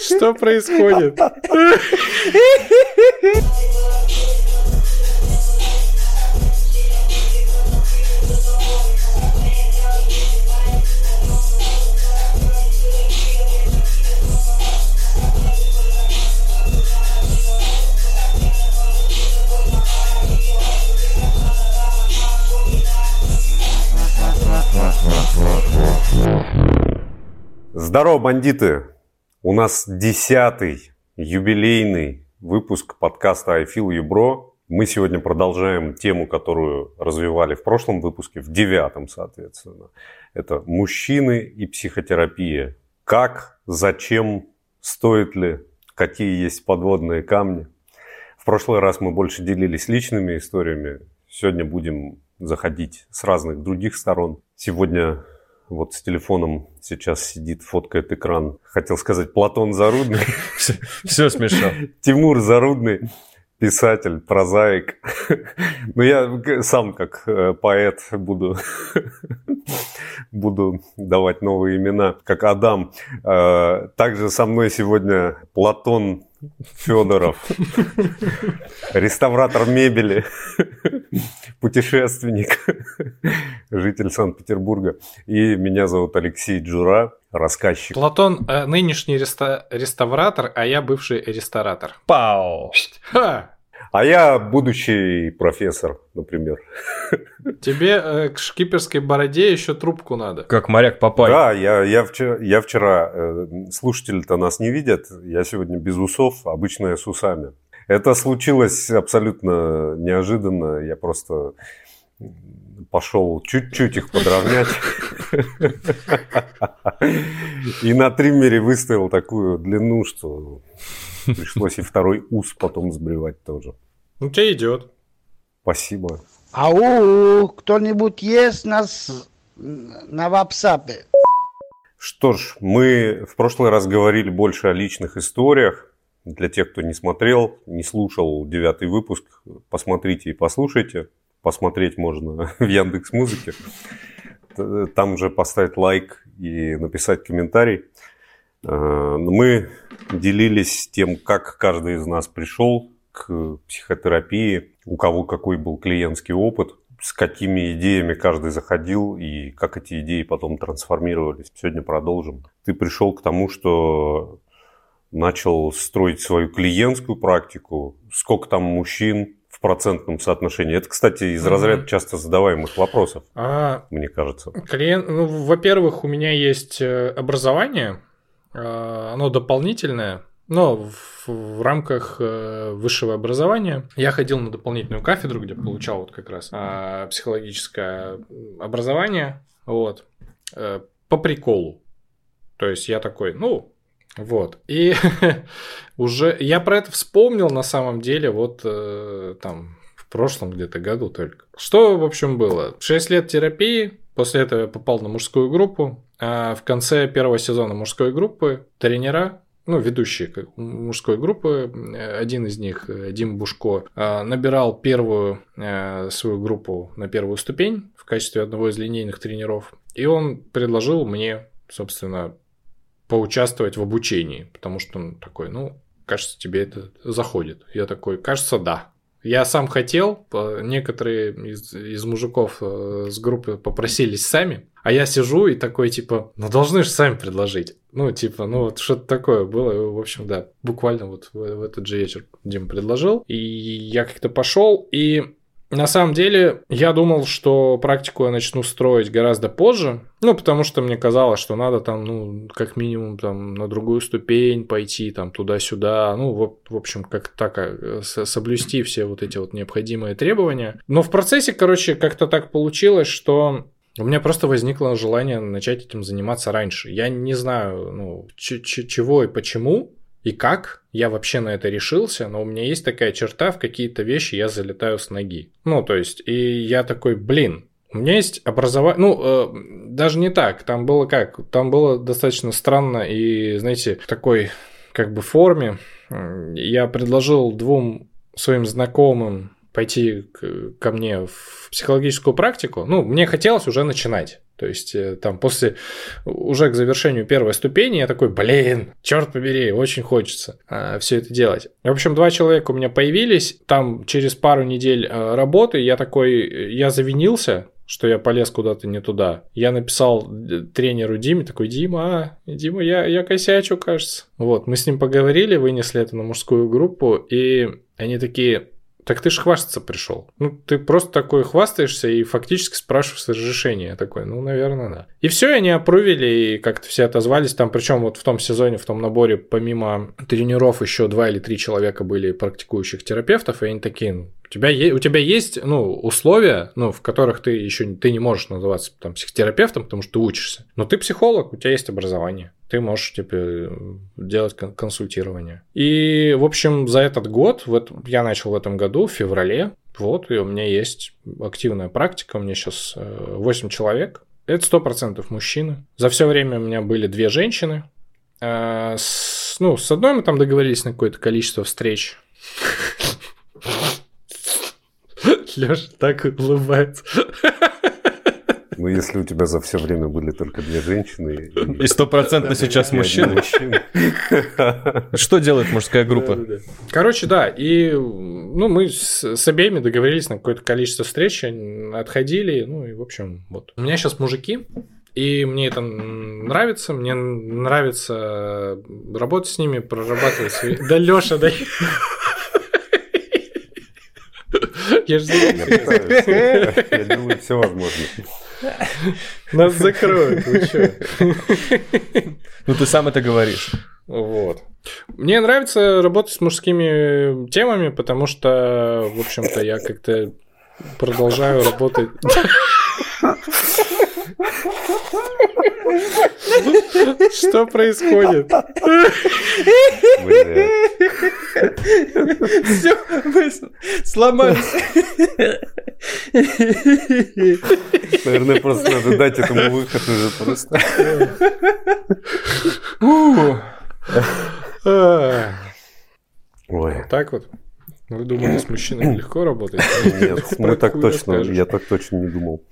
Что происходит? Здорово, бандиты! У нас десятый юбилейный выпуск подкаста I Feel You Bro. Мы сегодня продолжаем тему, которую развивали в прошлом выпуске, в девятом, соответственно. Это мужчины и психотерапия. Как, зачем, стоит ли, какие есть подводные камни. В прошлый раз мы больше делились личными историями. Сегодня будем заходить с разных других сторон. Сегодня вот с телефоном сейчас сидит, фоткает экран. Хотел сказать Платон Зарудный. Все, смешно. Тимур Зарудный, писатель, прозаик. Но я сам как э, поэт буду, буду давать новые имена, как Адам. Э, также со мной сегодня Платон Федоров, реставратор мебели, путешественник, житель Санкт-Петербурга. И меня зовут Алексей Джура, рассказчик. Платон э, нынешний реста- реставратор, а я бывший ресторатор. Пау! Ха! А я будущий профессор, например. Тебе э, к шкиперской бороде еще трубку надо. Как моряк Папай. Да, я, я вчера, я вчера э, слушатели-то нас не видят, я сегодня без усов, обычно я с усами. Это случилось абсолютно неожиданно, я просто пошел чуть-чуть их подровнять. И на триммере выставил такую длину, что пришлось и второй ус потом сбривать тоже. Ну, тебе идет. Спасибо. Ау, кто-нибудь есть нас на вапсапе? Что ж, мы в прошлый раз говорили больше о личных историях. Для тех, кто не смотрел, не слушал девятый выпуск, посмотрите и послушайте. Посмотреть можно в Яндекс Музыке. Там же поставить лайк и написать комментарий. Э, Мы делились тем, как каждый из нас пришел к психотерапии, у кого какой был клиентский опыт, с какими идеями каждый заходил и как эти идеи потом трансформировались. Сегодня продолжим. Ты пришел к тому, что начал строить свою клиентскую практику. Сколько там мужчин процентном соотношении? Это, кстати, из разряда часто задаваемых вопросов, А, мне кажется. клиент, ну, во-первых, у меня есть э, образование, э, оно дополнительное, но в, в рамках э, высшего образования я ходил на дополнительную кафедру, где получал вот как раз а, психологическое образование, вот, по приколу. То есть я такой, ну, вот. И уже я про это вспомнил на самом деле вот э, там в прошлом где-то году только. Что, в общем, было? 6 лет терапии, после этого я попал на мужскую группу. А в конце первого сезона мужской группы тренера, ну, ведущие мужской группы, э, один из них, э, Дим Бушко, э, набирал первую свою группу на первую ступень в качестве одного из линейных тренеров. И он предложил мне, собственно, поучаствовать в обучении, потому что он такой, ну, кажется, тебе это заходит. Я такой, кажется, да. Я сам хотел, некоторые из, из мужиков э, с группы попросились сами, а я сижу и такой, типа, ну должны же сами предложить. Ну, типа, ну вот что-то такое было. В общем, да, буквально вот в, в этот же вечер Дим предложил. И я как-то пошел, и на самом деле, я думал, что практику я начну строить гораздо позже, ну, потому что мне казалось, что надо там, ну, как минимум, там, на другую ступень пойти, там, туда-сюда, ну, в, в общем, как так, э, соблюсти все вот эти вот необходимые требования. Но в процессе, короче, как-то так получилось, что у меня просто возникло желание начать этим заниматься раньше. Я не знаю, ну, чего и почему, и как я вообще на это решился, но у меня есть такая черта, в какие-то вещи я залетаю с ноги. Ну, то есть, и я такой, блин, у меня есть образование, ну, э, даже не так, там было как, там было достаточно странно и, знаете, в такой, как бы, форме. Я предложил двум своим знакомым пойти ко мне в психологическую практику. Ну, мне хотелось уже начинать. То есть э, там после, уже к завершению первой ступени я такой, блин, черт побери, очень хочется а, все это делать. В общем, два человека у меня появились, там через пару недель а, работы я такой, я завинился, что я полез куда-то не туда. Я написал э, тренеру Диме, такой, Дима, Дима, я, я косячу, кажется. Вот, мы с ним поговорили, вынесли это на мужскую группу, и они такие, так ты ж хвастаться пришел. Ну, ты просто такой хвастаешься и фактически спрашиваешь разрешение. Я такой, ну, наверное, да. И все, они опрувили, и как-то все отозвались там. Причем вот в том сезоне, в том наборе, помимо тренеров, еще два или три человека были практикующих терапевтов, и они такие, «Ну, тебя, у тебя есть ну, условия, ну, в которых ты еще ты не можешь называться там, психотерапевтом, потому что ты учишься. Но ты психолог, у тебя есть образование. Ты можешь типа, делать консультирование. И, в общем, за этот год, вот я начал в этом году, в феврале, вот, и у меня есть активная практика, у меня сейчас 8 э, человек. Это 100% мужчины. За все время у меня были две женщины. Э, с, ну, с одной мы там договорились на какое-то количество встреч. Леша так улыбается. Ну, если у тебя за все время были только две женщины... И стопроцентно сейчас мужчины. Что делает мужская группа? Короче, да, и ну, мы с, обеими договорились на какое-то количество встреч, отходили, ну и, в общем, вот. У меня сейчас мужики, и мне это нравится, мне нравится работать с ними, прорабатывать свои... Да, Леша, да. Я же Я делаю все возможное. Нас закроют, вы что? Ну, ты сам это говоришь. Вот. Мне нравится работать с мужскими темами, потому что, в общем-то, я как-то продолжаю работать. Что происходит? Все, мы сломались. Наверное, просто надо дать этому выход уже просто. Ой. Так вот. Вы думали, с мужчинами легко работать? Нет, мы так точно, я так точно не думал.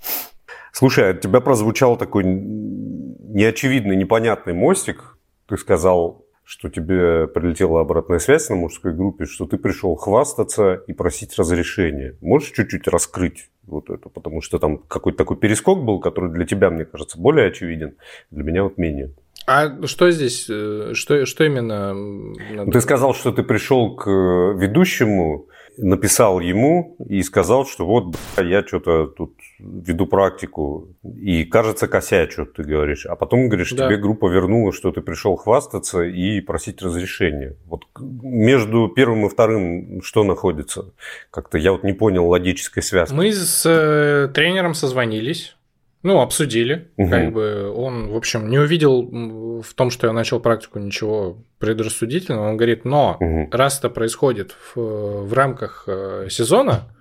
Слушай, от тебя прозвучал такой неочевидный, непонятный мостик. Ты сказал, что тебе прилетела обратная связь на мужской группе, что ты пришел хвастаться и просить разрешения. Можешь чуть-чуть раскрыть вот это? Потому что там какой-то такой перескок был, который для тебя, мне кажется, более очевиден, для меня вот менее. А что здесь, э, что, что именно? Надо... Ты сказал, что ты пришел к ведущему, написал ему и сказал, что вот я что-то тут веду практику и кажется косячу, ты говоришь. А потом говоришь, да. тебе группа вернула, что ты пришел хвастаться и просить разрешения. Вот между первым и вторым что находится? Как-то я вот не понял логической связки. Мы с э, тренером созвонились. Ну, обсудили. Угу. Как бы он, в общем, не увидел в том, что я начал практику ничего предрассудительного. Он говорит, но угу. раз это происходит в, в рамках э, сезона,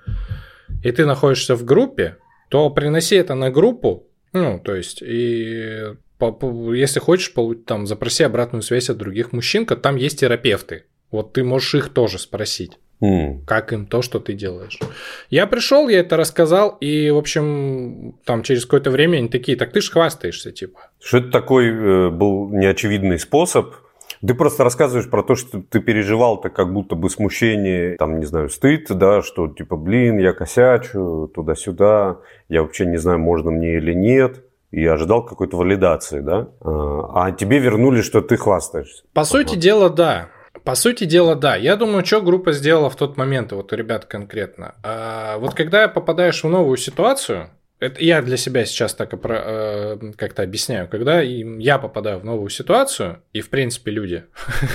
и ты находишься в группе, то приноси это на группу, ну, то есть, и если хочешь, там, запроси обратную связь от других мужчин, там есть терапевты. Вот ты можешь их тоже спросить. Mm. Как им то, что ты делаешь. Я пришел, я это рассказал, и, в общем, там через какое-то время они такие, так ты ж хвастаешься, типа. Что это такой э, был неочевидный способ? Ты просто рассказываешь про то, что ты переживал-то как будто бы смущение, там, не знаю, стыд, да, что типа, блин, я косячу, туда-сюда, я вообще не знаю, можно мне или нет и ожидал какой-то валидации, да? А, а тебе вернули, что ты хвастаешься. По сути дела, да. По сути дела, да. Я думаю, что группа сделала в тот момент, вот ребят конкретно. А, вот когда попадаешь в новую ситуацию, это я для себя сейчас так э, как-то объясняю. Когда я попадаю в новую ситуацию, и в принципе люди,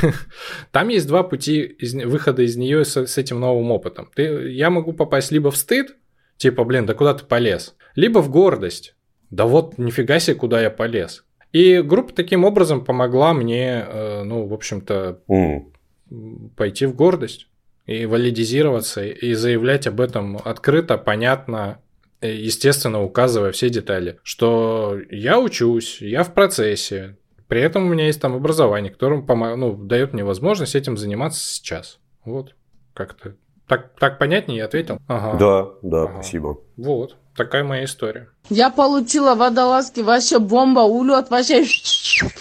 там есть два пути из, выхода из нее с, с этим новым опытом. Ты, я могу попасть либо в стыд, типа, блин, да куда ты полез, либо в гордость. Да вот, нифига себе, куда я полез. И группа таким образом помогла мне, э, ну, в общем-то, mm. Пойти в гордость и валидизироваться, и заявлять об этом открыто, понятно, естественно, указывая все детали, что я учусь, я в процессе, при этом у меня есть там образование, которое ну, дает мне возможность этим заниматься сейчас. Вот, как-то Так, так понятнее, я ответил? Ага. Да, да, ага. спасибо. Вот, такая моя история. Я получила водолазки, вообще бомба, улет, вообще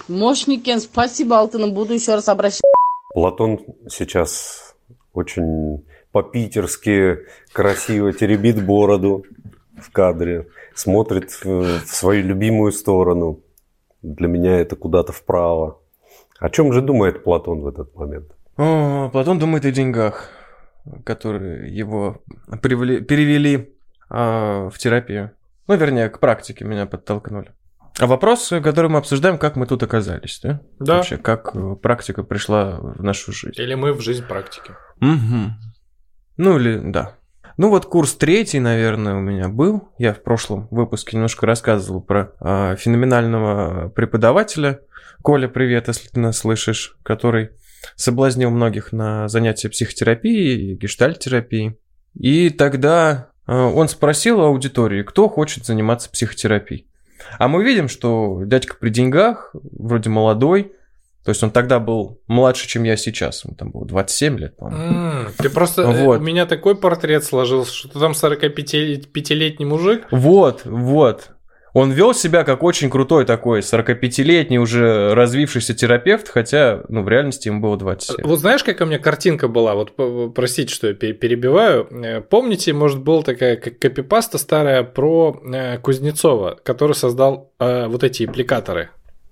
мощники. Спасибо, Алтына, буду еще раз обращаться. Платон сейчас очень по-питерски красиво теребит бороду в кадре, смотрит в свою любимую сторону. Для меня это куда-то вправо. О чем же думает Платон в этот момент? О, Платон думает о деньгах, которые его привели, перевели а, в терапию. Ну, вернее, к практике меня подтолкнули. А вопрос, который мы обсуждаем, как мы тут оказались, да? Да. Вообще, как э, практика пришла в нашу жизнь. Или мы в жизнь практики. Угу. Ну или да. Ну вот курс третий, наверное, у меня был. Я в прошлом выпуске немножко рассказывал про э, феноменального преподавателя. Коля, привет, если ты нас слышишь, который соблазнил многих на занятия психотерапии и гештальтерапии. И тогда э, он спросил у аудитории, кто хочет заниматься психотерапией. А мы видим, что дядька при деньгах, вроде молодой, то есть он тогда был младше, чем я сейчас. Ему там было 27 лет, по-моему. Mm, ты просто... Вот. У меня такой портрет сложился, что ты там 45-летний мужик. Вот, вот. Он вел себя как очень крутой такой 45-летний уже развившийся терапевт, хотя, ну, в реальности ему было 27. Вот знаешь, какая у меня картинка была? Вот, простите, что я перебиваю. Э, помните, может, была такая копипаста старая про э, Кузнецова, который создал э, вот эти аппликаторы?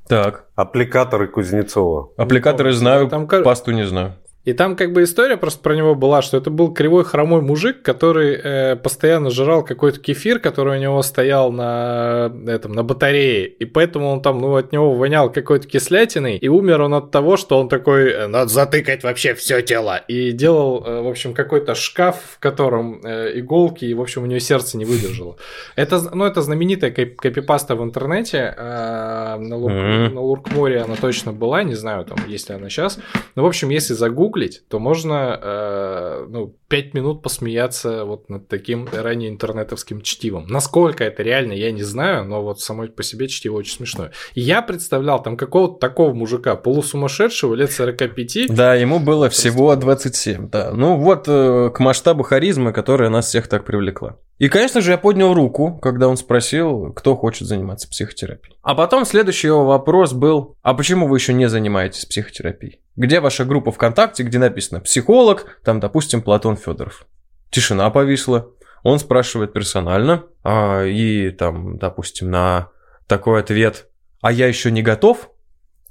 Так. Аппликаторы Кузнецова. Аппликаторы знаю, там... пасту не знаю. И там как бы история просто про него была, что это был кривой хромой мужик, который э, постоянно жрал какой-то кефир, который у него стоял на этом на батарее, и поэтому он там, ну, от него вонял какой-то кислятиной, и умер он от того, что он такой, э, надо затыкать вообще все тело, и делал, э, в общем, какой-то шкаф, в котором э, иголки, и, в общем, у него сердце не выдержало. Это, ну, это знаменитая копипаста в интернете, э, на, Лурк, mm-hmm. на Луркморе она точно была, не знаю, там, есть ли она сейчас, но, в общем, если загуглить, загуглить, то можно э, ну, 5 минут посмеяться вот над таким ранее интернетовским чтивом. Насколько это реально, я не знаю, но вот самой по себе чтиво очень смешное. И я представлял там какого-то такого мужика, полусумасшедшего, лет 45. Да, ему было всего 27, да. Ну вот э, к масштабу харизмы, которая нас всех так привлекла. И, конечно же, я поднял руку, когда он спросил, кто хочет заниматься психотерапией. А потом следующий его вопрос был, а почему вы еще не занимаетесь психотерапией? Где ваша группа ВКонтакте, где написано «психолог», там, допустим, Платон Федоров? Тишина повисла. Он спрашивает персонально, а, и там, допустим, на такой ответ «а я еще не готов?»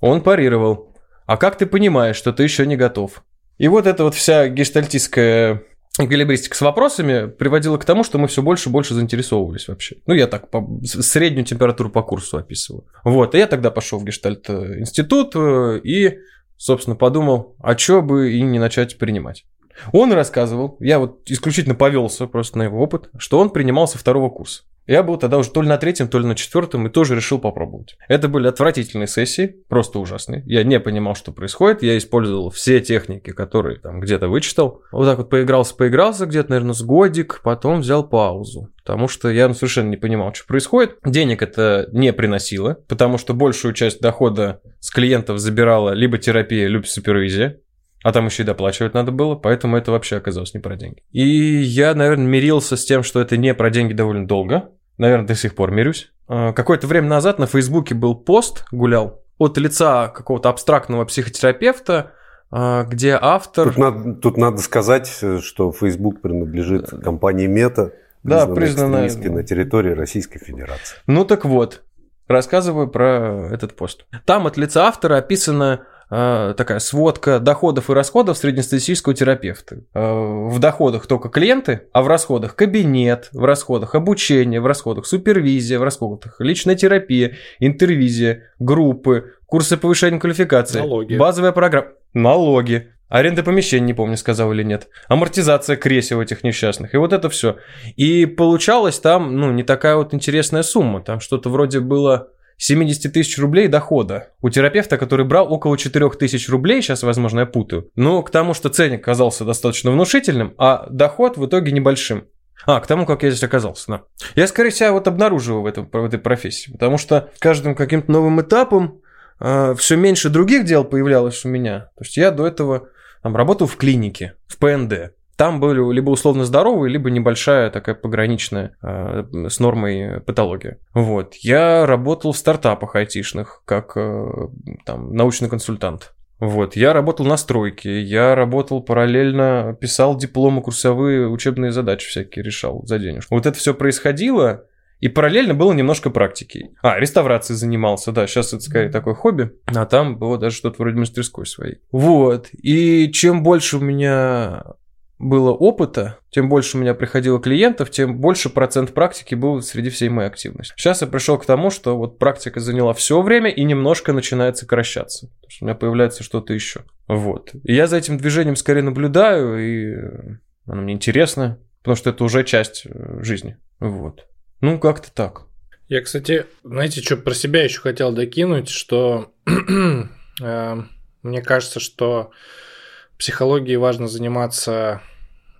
он парировал. «А как ты понимаешь, что ты еще не готов?» И вот эта вот вся гештальтистская эквилибристика с вопросами приводила к тому, что мы все больше и больше заинтересовывались вообще. Ну, я так по, среднюю температуру по курсу описываю. Вот, и я тогда пошел в Гештальт-институт э, и, собственно, подумал, а что бы и не начать принимать. Он рассказывал, я вот исключительно повелся просто на его опыт, что он принимал со второго курса. Я был тогда уже то ли на третьем, то ли на четвертом и тоже решил попробовать. Это были отвратительные сессии, просто ужасные. Я не понимал, что происходит. Я использовал все техники, которые там где-то вычитал. Вот так вот поигрался, поигрался где-то, наверное, с годик, потом взял паузу. Потому что я ну, совершенно не понимал, что происходит. Денег это не приносило, потому что большую часть дохода с клиентов забирала либо терапия, либо супервизия. А там еще и доплачивать надо было, поэтому это вообще оказалось не про деньги. И я, наверное, мирился с тем, что это не про деньги довольно долго. Наверное, до сих пор мирюсь. А, какое-то время назад на Фейсбуке был пост, гулял, от лица какого-то абстрактного психотерапевта, а, где автор... Тут надо, тут надо сказать, что Facebook принадлежит компании Мета, да, признанная на территории Российской Федерации. Ну так вот, рассказываю про этот пост. Там от лица автора описано такая сводка доходов и расходов среднестатистического терапевта. А, в доходах только клиенты, а в расходах кабинет, в расходах обучение, в расходах супервизия, в расходах личная терапия, интервизия, группы, курсы повышения квалификации, налоги. базовая программа, налоги, Аренда помещений, не помню, сказал или нет. Амортизация кресел этих несчастных. И вот это все. И получалось там, ну, не такая вот интересная сумма. Там что-то вроде было 70 тысяч рублей дохода у терапевта, который брал около 4 тысяч рублей, сейчас, возможно, я путаю, но к тому, что ценник оказался достаточно внушительным, а доход в итоге небольшим. А, к тому, как я здесь оказался, да. Я, скорее себя вот обнаруживаю в, этом, в этой профессии, потому что каждым каким-то новым этапом э, все меньше других дел появлялось у меня. То есть я до этого там, работал в клинике, в ПНД. Там были либо условно здоровые, либо небольшая такая пограничная э, с нормой патология. Вот. Я работал в стартапах айтишных, как э, там научный консультант. Вот, я работал на стройке, я работал параллельно, писал дипломы, курсовые, учебные задачи всякие решал за денежку. Вот это все происходило, и параллельно было немножко практики. А, реставрацией занимался, да, сейчас это скорее такое хобби, а там было даже что-то вроде мастерской своей. Вот, и чем больше у меня было опыта, тем больше у меня приходило клиентов, тем больше процент практики был среди всей моей активности. Сейчас я пришел к тому, что вот практика заняла все время и немножко начинает сокращаться. Потому что у меня появляется что-то еще. Вот. И я за этим движением скорее наблюдаю, и оно мне интересно, потому что это уже часть э, жизни. Вот. Ну, как-то так. Я, кстати, знаете, что про себя еще хотел докинуть, что э, мне кажется, что психологией важно заниматься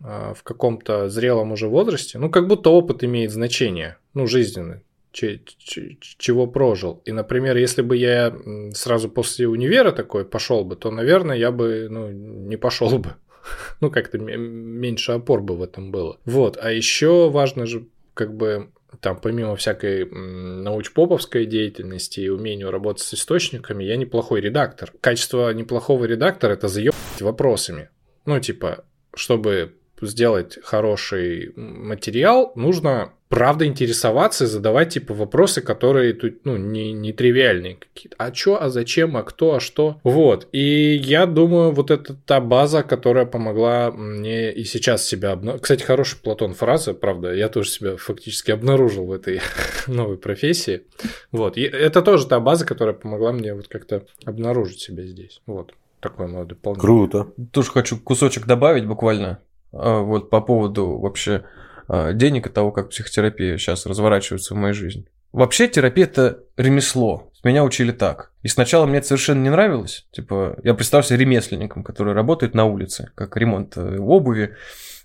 в каком-то зрелом уже возрасте, ну, как будто опыт имеет значение, ну, жизненный, чего прожил. И, например, если бы я сразу после универа такой пошел бы, то, наверное, я бы ну, не пошел бы. Ну, как-то меньше опор бы в этом было. Вот. А еще важно же, как бы, там, помимо всякой научпоповской деятельности и умению работать с источниками, я неплохой редактор. Качество неплохого редактора – это заебать вопросами. Ну, типа, чтобы сделать хороший материал, нужно правда интересоваться и задавать типа вопросы, которые тут, ну, не, не тривиальные какие-то. А чё, а зачем, а кто, а что? Вот. И я думаю, вот это та база, которая помогла мне и сейчас себя обнаружить. Кстати, хороший Платон фраза, правда, я тоже себя фактически обнаружил в этой новой профессии. Вот. И это тоже та база, которая помогла мне вот как-то обнаружить себя здесь. Вот. Такое мое дополнение. Круто. Тоже хочу кусочек добавить буквально. А, вот по поводу вообще а, денег и того, как психотерапия сейчас разворачивается в моей жизни. Вообще терапия это ремесло. Меня учили так. И сначала мне это совершенно не нравилось. Типа, я представил себе ремесленником, который работает на улице, как ремонт э, обуви,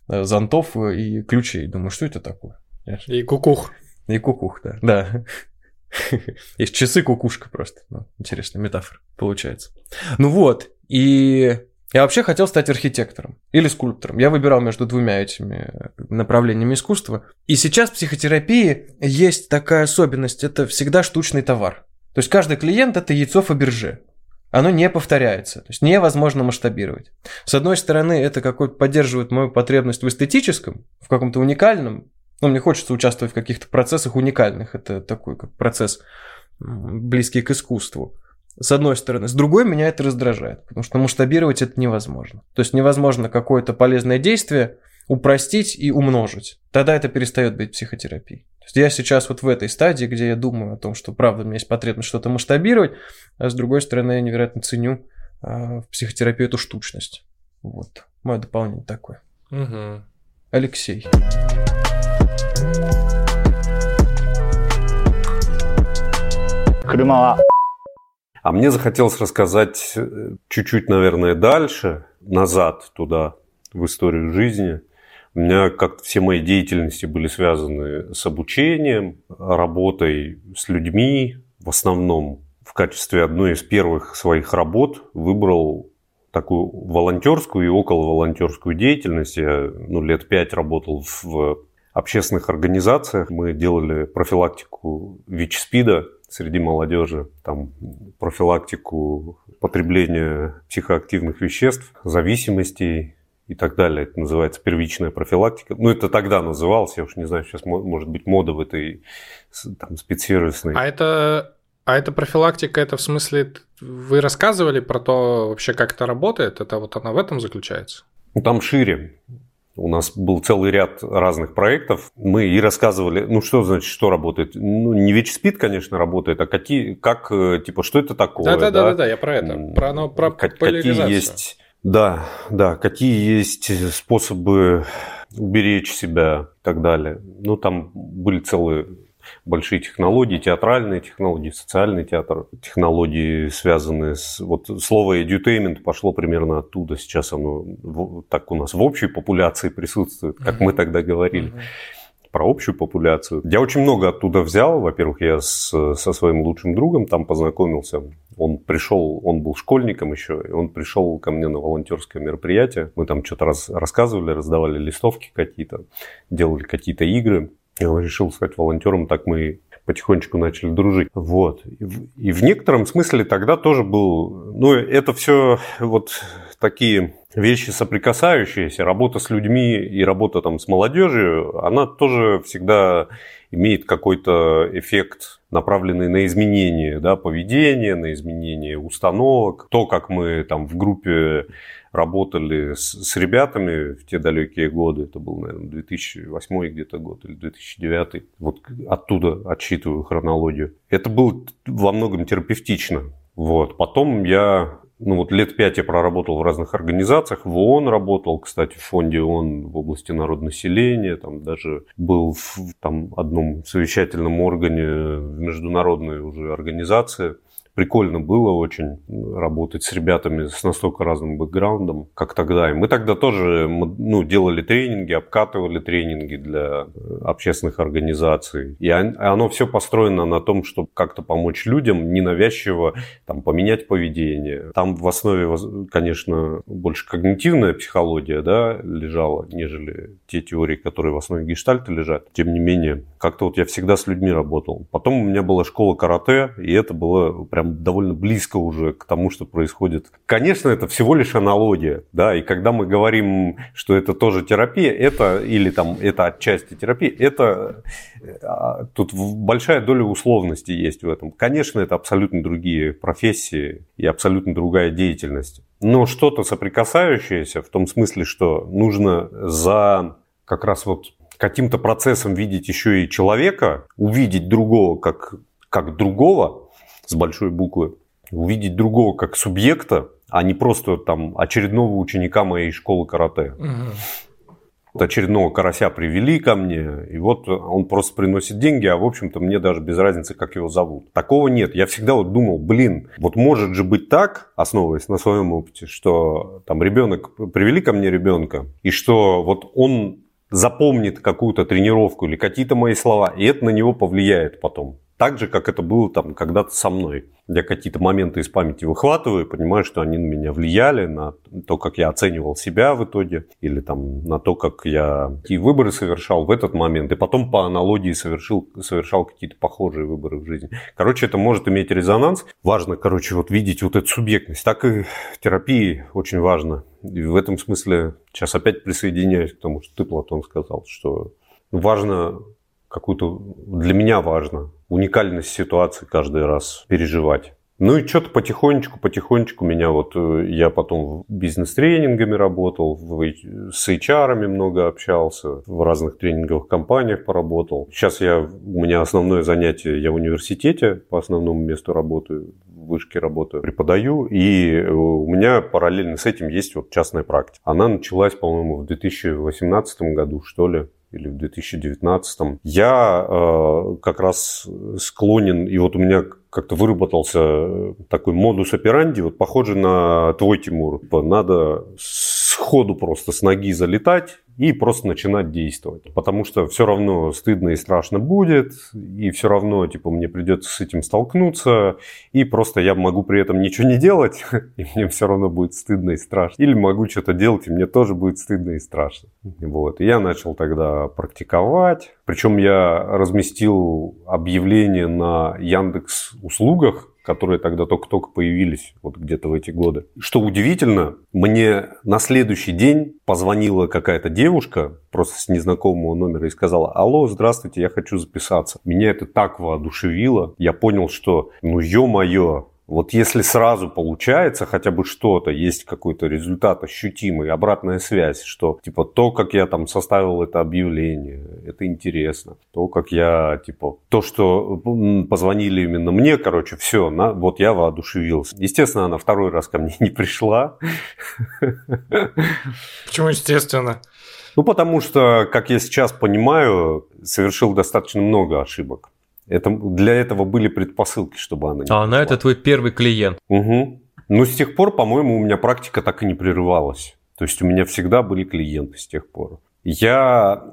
э, зонтов и ключей. Думаю, что это такое? И кукух. И кукух, да. Да. Есть часы кукушка просто. Ну, интересная метафора получается. Ну вот, и я вообще хотел стать архитектором или скульптором. Я выбирал между двумя этими направлениями искусства. И сейчас в психотерапии есть такая особенность. Это всегда штучный товар. То есть каждый клиент – это яйцо Фаберже. Оно не повторяется, то есть невозможно масштабировать. С одной стороны, это какой-то поддерживает мою потребность в эстетическом, в каком-то уникальном. Ну, мне хочется участвовать в каких-то процессах уникальных. Это такой как процесс близкий к искусству с одной стороны. С другой меня это раздражает, потому что масштабировать это невозможно. То есть невозможно какое-то полезное действие упростить и умножить. Тогда это перестает быть психотерапией. То есть я сейчас вот в этой стадии, где я думаю о том, что правда у меня есть потребность что-то масштабировать, а с другой стороны я невероятно ценю а, в психотерапии эту штучность. Вот. Мое дополнение такое. Угу. Алексей. Крымова. А мне захотелось рассказать э, чуть-чуть, наверное, дальше, назад туда, в историю жизни. У меня как все мои деятельности были связаны с обучением, работой с людьми. В основном в качестве одной из первых своих работ выбрал такую волонтерскую и около волонтерскую деятельность. Я ну, лет пять работал в общественных организациях. Мы делали профилактику ВИЧ-СПИДа среди молодежи, там профилактику потребления психоактивных веществ, зависимостей и так далее. Это называется первичная профилактика. Ну, это тогда называлось, я уж не знаю, сейчас может быть мода в этой там, спецсервисной. А это, а это профилактика, это в смысле, вы рассказывали про то вообще, как это работает? Это вот она в этом заключается? Ну, там шире. У нас был целый ряд разных проектов. Мы и рассказывали, ну что значит, что работает. Ну, не ВИЧ-СПИД, конечно, работает, а какие, как, э, типа, что это такое? Да, да, да, да, я про это. Про, ну, про как, Какие есть, да, да, какие есть способы уберечь себя и так далее. Ну, там были целые большие технологии, театральные технологии, социальный театр, технологии, связанные с... Вот слово edutainment пошло примерно оттуда. Сейчас оно так у нас в общей популяции присутствует, как mm-hmm. мы тогда говорили. Mm-hmm. Про общую популяцию. Я очень много оттуда взял. Во-первых, я с, со своим лучшим другом там познакомился. Он пришел, он был школьником еще, и он пришел ко мне на волонтерское мероприятие. Мы там что-то раз, рассказывали, раздавали листовки какие-то, делали какие-то игры. Он решил стать волонтером, так мы потихонечку начали дружить. Вот. И в некотором смысле тогда тоже был... Ну, это все вот такие вещи соприкасающиеся. Работа с людьми и работа там с молодежью, она тоже всегда имеет какой-то эффект, направленный на изменение да, поведения, на изменение установок. То, как мы там в группе работали с, с ребятами в те далекие годы, это был, наверное, 2008 где-то год или 2009, вот оттуда отсчитываю хронологию. Это было во многом терапевтично. Вот. Потом я ну вот лет пять я проработал в разных организациях, в ООН работал, кстати, в фонде ООН в области народонаселения, там даже был в там, одном совещательном органе международной уже организации прикольно было очень работать с ребятами с настолько разным бэкграундом, как тогда. И мы тогда тоже ну, делали тренинги, обкатывали тренинги для общественных организаций. И оно все построено на том, чтобы как-то помочь людям, ненавязчиво там, поменять поведение. Там в основе, конечно, больше когнитивная психология да, лежала, нежели те теории, которые в основе гештальта лежат. Тем не менее, как-то вот я всегда с людьми работал. Потом у меня была школа карате, и это было прям прям довольно близко уже к тому, что происходит. Конечно, это всего лишь аналогия, да, и когда мы говорим, что это тоже терапия, это или там это отчасти терапия, это а, тут большая доля условности есть в этом. Конечно, это абсолютно другие профессии и абсолютно другая деятельность. Но что-то соприкасающееся в том смысле, что нужно за как раз вот каким-то процессом видеть еще и человека, увидеть другого как, как другого, с большой буквы, увидеть другого как субъекта, а не просто там очередного ученика моей школы карате. Угу. Очередного карася привели ко мне, и вот он просто приносит деньги, а в общем-то мне даже без разницы, как его зовут. Такого нет. Я всегда вот думал, блин, вот может же быть так, основываясь на своем опыте, что там ребенок, привели ко мне ребенка, и что вот он запомнит какую-то тренировку или какие-то мои слова, и это на него повлияет потом. Так же, как это было там когда-то со мной. Я какие-то моменты из памяти выхватываю и понимаю, что они на меня влияли, на то, как я оценивал себя в итоге, или там на то, как я какие выборы совершал в этот момент, и потом по аналогии совершил, совершал какие-то похожие выборы в жизни. Короче, это может иметь резонанс. Важно, короче, вот видеть вот эту субъектность. Так и в терапии очень важно. И в этом смысле сейчас опять присоединяюсь к тому, что ты, Платон, сказал, что важно какую-то, для меня важно, уникальность ситуации каждый раз переживать. Ну и что-то потихонечку, потихонечку меня вот, э, я потом бизнес-тренингами работал, с HR много общался, в разных тренинговых компаниях поработал. Сейчас я, у меня основное занятие, я в университете по основному месту работаю, в вышке работаю, преподаю, и э, у меня параллельно с этим есть вот частная практика. Она началась, по-моему, в 2018 году, что ли, или в 2019. Я э, как раз склонен, и вот у меня как-то выработался такой модус операнди, вот похожий на твой, Тимур. Типа, надо сходу просто с ноги залетать и просто начинать действовать. Потому что все равно стыдно и страшно будет, и все равно типа мне придется с этим столкнуться, и просто я могу при этом ничего не делать, и мне все равно будет стыдно и страшно. Или могу что-то делать, и мне тоже будет стыдно и страшно. Вот. И я начал тогда практиковать. Причем я разместил объявление на Яндекс услугах, которые тогда только-только появились, вот где-то в эти годы. Что удивительно, мне на следующий день позвонила какая-то девушка, просто с незнакомого номера, и сказала, алло, здравствуйте, я хочу записаться. Меня это так воодушевило, я понял, что, ну ё-моё, вот если сразу получается хотя бы что-то, есть какой-то результат ощутимый, обратная связь, что типа то, как я там составил это объявление, это интересно. То, как я, типа, то, что позвонили именно мне, короче, все, на, вот я воодушевился. Естественно, она второй раз ко мне не пришла. Почему естественно? Ну, потому что, как я сейчас понимаю, совершил достаточно много ошибок. Это, для этого были предпосылки, чтобы она не А она это твой первый клиент. Угу. Но с тех пор, по-моему, у меня практика так и не прерывалась. То есть у меня всегда были клиенты с тех пор. Я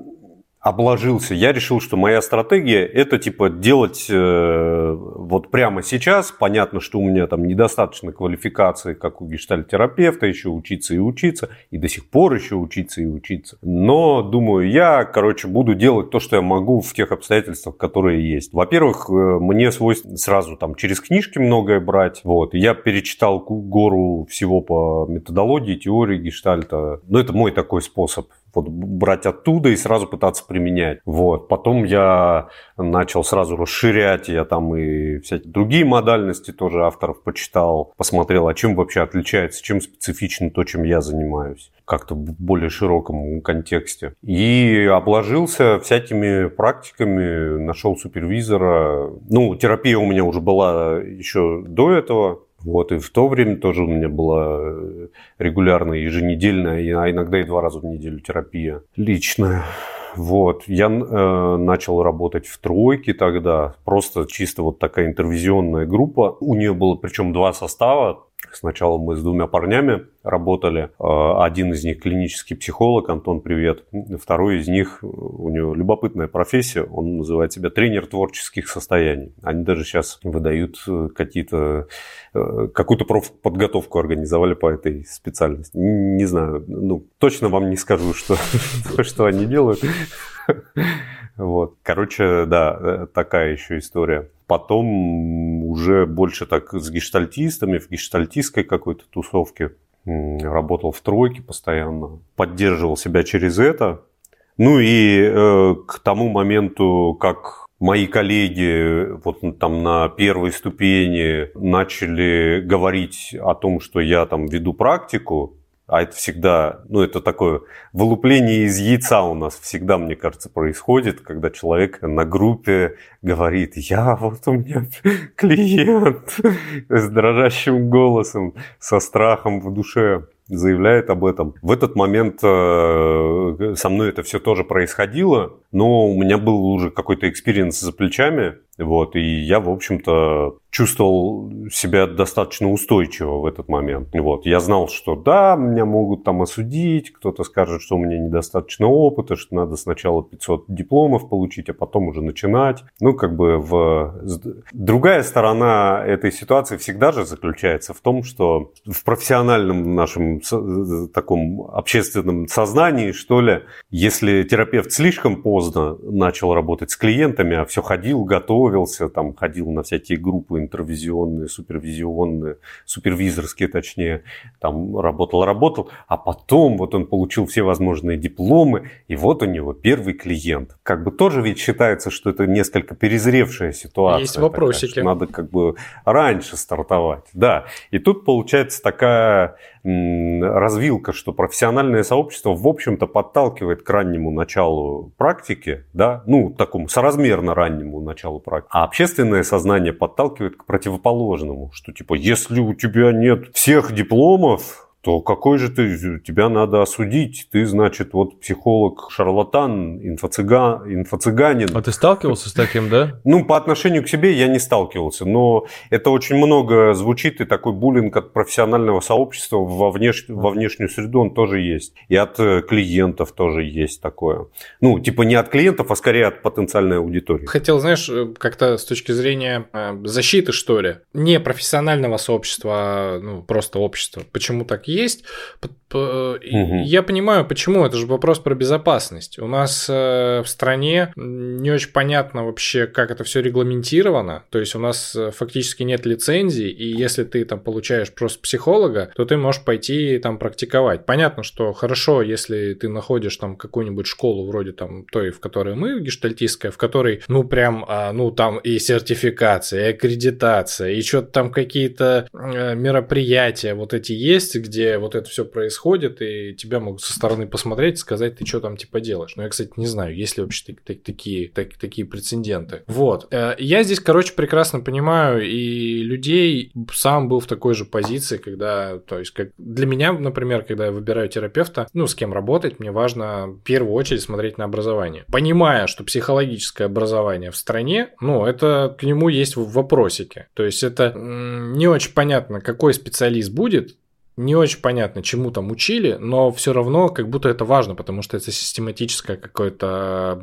обложился. Я решил, что моя стратегия это типа делать э, вот прямо сейчас. Понятно, что у меня там недостаточно квалификации, как у гештальтерапевта, еще учиться и учиться, и до сих пор еще учиться и учиться. Но думаю, я, короче, буду делать то, что я могу в тех обстоятельствах, которые есть. Во-первых, э, мне свойственно сразу там через книжки многое брать. Вот. Я перечитал гору всего по методологии, теории гештальта. Ну, это мой такой способ вот брать оттуда и сразу пытаться применять. Вот. Потом я начал сразу расширять, я там и всякие другие модальности тоже авторов почитал, посмотрел, а чем вообще отличается, чем специфично то, чем я занимаюсь как-то в более широком контексте. И обложился всякими практиками, нашел супервизора. Ну, терапия у меня уже была еще до этого, вот, и в то время тоже у меня была э, регулярная, еженедельная, а иногда и два раза в неделю терапия личная. Вот, я э, начал работать в тройке тогда, просто чисто вот такая интервизионная группа. У нее было причем два состава, Сначала мы с двумя парнями работали. А, один из них клинический психолог, Антон, привет. Второй из них, у него любопытная профессия, он называет себя тренер творческих состояний. Они даже сейчас выдают э, какие-то, э, какую-то профподготовку организовали по этой специальности. Не знаю, ну, точно вам не скажу, что, что они делают. Вот. Короче, да, э, такая еще история. Потом уже больше так с гештальтистами, в гештальтистской какой-то тусовке работал в тройке постоянно, поддерживал себя через это. Ну и э, к тому моменту, как мои коллеги вот там на первой ступени начали говорить о том, что я там веду практику, а это всегда, ну, это такое вылупление из яйца у нас всегда, мне кажется, происходит, когда человек на группе говорит, я вот у меня клиент с дрожащим голосом, со страхом в душе заявляет об этом. В этот момент э, со мной это все тоже происходило, но у меня был уже какой-то experience за плечами, вот, и я, в общем-то, чувствовал себя достаточно устойчиво в этот момент. Вот, я знал, что да, меня могут там осудить, кто-то скажет, что у меня недостаточно опыта, что надо сначала 500 дипломов получить, а потом уже начинать. Ну, как бы в... Другая сторона этой ситуации всегда же заключается в том, что в профессиональном нашем таком общественном сознании, что ли, если терапевт слишком поздно начал работать с клиентами, а все ходил, готов готовился, там ходил на всякие группы интервизионные, супервизионные, супервизорские точнее, там работал, работал, а потом вот он получил все возможные дипломы, и вот у него первый клиент. Как бы тоже ведь считается, что это несколько перезревшая ситуация. Есть вопросики. Такая, надо как бы раньше стартовать. Да, и тут получается такая развилка, что профессиональное сообщество, в общем-то, подталкивает к раннему началу практики, да, ну, такому соразмерно раннему началу практики. А общественное сознание подталкивает к противоположному, что, типа, если у тебя нет всех дипломов, то какой же ты, тебя надо осудить. Ты, значит, вот психолог, шарлатан, инфо-цыган, инфо-цыганин. А ты сталкивался с таким, да? Ну, по отношению к себе я не сталкивался, но это очень много звучит, и такой буллинг от профессионального сообщества во, внеш... во внешнюю среду он тоже есть. И от э, клиентов тоже есть такое. Ну, типа не от клиентов, а скорее от потенциальной аудитории. Хотел, знаешь, э, как-то с точки зрения э, защиты, что ли, не профессионального сообщества, а ну, просто общества. Почему так есть. Угу. Я понимаю, почему. Это же вопрос про безопасность. У нас э, в стране не очень понятно вообще, как это все регламентировано. То есть у нас э, фактически нет лицензий, и если ты там получаешь просто психолога, то ты можешь пойти там практиковать. Понятно, что хорошо, если ты находишь там какую-нибудь школу вроде там той, в которой мы, гештальтистская, в которой, ну, прям, а, ну, там и сертификация, и аккредитация, и что-то там какие-то э, мероприятия вот эти есть, где вот это все происходит, и тебя могут со стороны посмотреть и сказать, ты что там типа делаешь. Но я, кстати, не знаю, есть ли вообще такие, так, такие прецеденты. Вот. Э, я здесь, короче, прекрасно понимаю и людей сам был в такой же позиции, когда, то есть, как для меня, например, когда я выбираю терапевта, ну, с кем работать, мне важно в первую очередь смотреть на образование. Понимая, что психологическое образование в стране, ну, это к нему есть вопросики. То есть, это не очень понятно, какой специалист будет, не очень понятно, чему там учили, но все равно как будто это важно, потому что это систематическое какое-то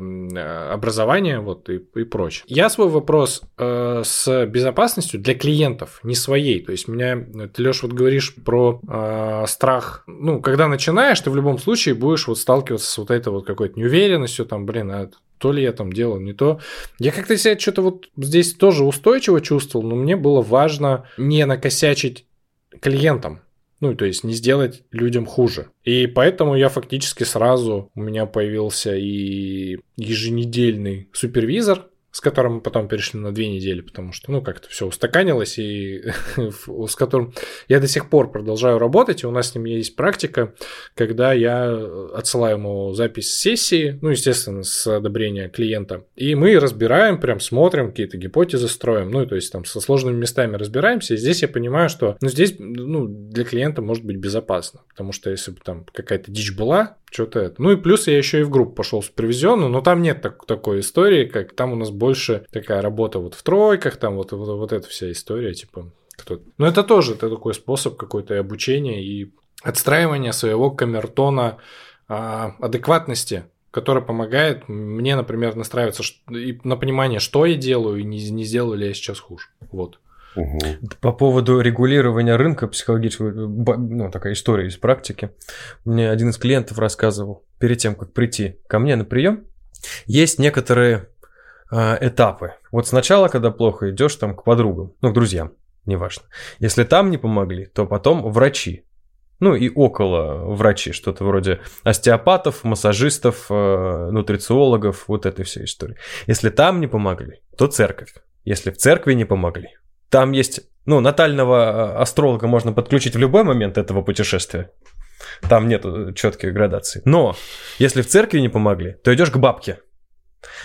образование вот и, и прочее. Я свой вопрос э, с безопасностью для клиентов, не своей. То есть меня, ты, Леш, вот говоришь про э, страх. Ну, когда начинаешь, ты в любом случае будешь вот сталкиваться с вот этой вот какой-то неуверенностью, там, блин, а то ли я там делал не то. Я как-то себя что-то вот здесь тоже устойчиво чувствовал, но мне было важно не накосячить клиентам. Ну, то есть не сделать людям хуже. И поэтому я фактически сразу, у меня появился и еженедельный супервизор, с которым мы потом перешли на две недели, потому что, ну, как-то все устаканилось, и с которым я до сих пор продолжаю работать, и у нас с ним есть практика, когда я отсылаю ему запись сессии, ну, естественно, с одобрения клиента, и мы разбираем, прям смотрим, какие-то гипотезы строим, ну, то есть там со сложными местами разбираемся, и здесь я понимаю, что, ну, здесь, ну, для клиента может быть безопасно, потому что если бы там какая-то дичь была, что-то это. Ну и плюс я еще и в группу пошел супервизионную, но там нет так, такой истории, как там у нас больше такая работа вот в тройках, там вот, вот, вот эта вся история, типа, кто Но это тоже это такой способ какой-то обучения и отстраивания своего камертона а, адекватности, который помогает мне, например, настраиваться на понимание, что я делаю, и не, не сделаю ли я сейчас хуже. Вот. Угу. По поводу регулирования рынка психологического, ну, такая история из практики. Мне один из клиентов рассказывал, перед тем, как прийти ко мне на прием, есть некоторые э, этапы. Вот сначала, когда плохо идешь там к подругам, ну, к друзьям, неважно. Если там не помогли, то потом врачи. Ну и около врачи, что-то вроде остеопатов, массажистов, э, нутрициологов, вот этой всей истории. Если там не помогли, то церковь. Если в церкви не помогли, там есть, ну, натального э, астролога можно подключить в любой момент этого путешествия. Там нет четких градаций. Но если в церкви не помогли, то идешь к бабке.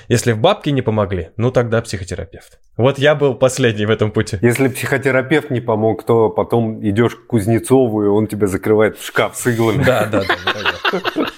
Если в бабке не помогли, ну тогда психотерапевт. Вот я был последний в этом пути. Если психотерапевт не помог, то потом идешь к Кузнецову, и он тебя закрывает в шкаф с иглами. Да, да, да.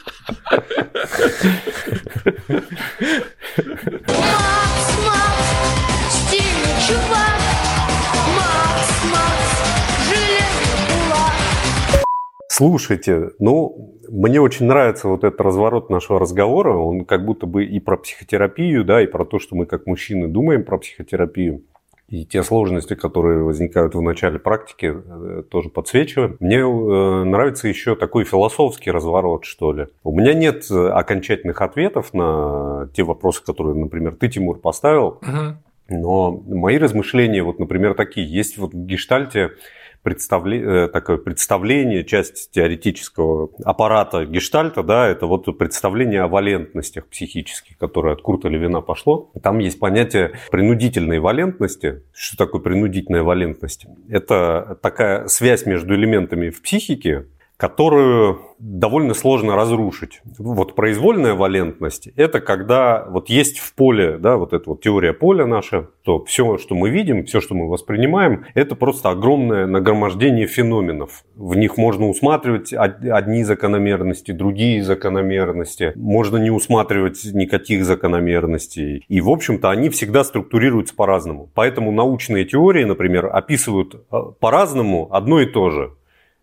Слушайте, ну, мне очень нравится вот этот разворот нашего разговора. Он как будто бы и про психотерапию, да, и про то, что мы как мужчины думаем про психотерапию. И те сложности, которые возникают в начале практики, э, тоже подсвечиваем. Мне э, нравится еще такой философский разворот, что ли. У меня нет окончательных ответов на те вопросы, которые, например, ты, Тимур, поставил. Uh-huh. Но мои размышления, вот, например, такие. Есть вот в гештальте представле, э, такое представление, часть теоретического аппарата гештальта, да, это вот представление о валентностях психических, которое от Курта Левина пошло. Там есть понятие принудительной валентности. Что такое принудительная валентность? Это такая связь между элементами в психике, которую довольно сложно разрушить. Вот произвольная валентность – это когда вот есть в поле, да, вот эта вот теория поля наша, то все, что мы видим, все, что мы воспринимаем, это просто огромное нагромождение феноменов. В них можно усматривать одни закономерности, другие закономерности, можно не усматривать никаких закономерностей. И, в общем-то, они всегда структурируются по-разному. Поэтому научные теории, например, описывают э, по-разному одно и то же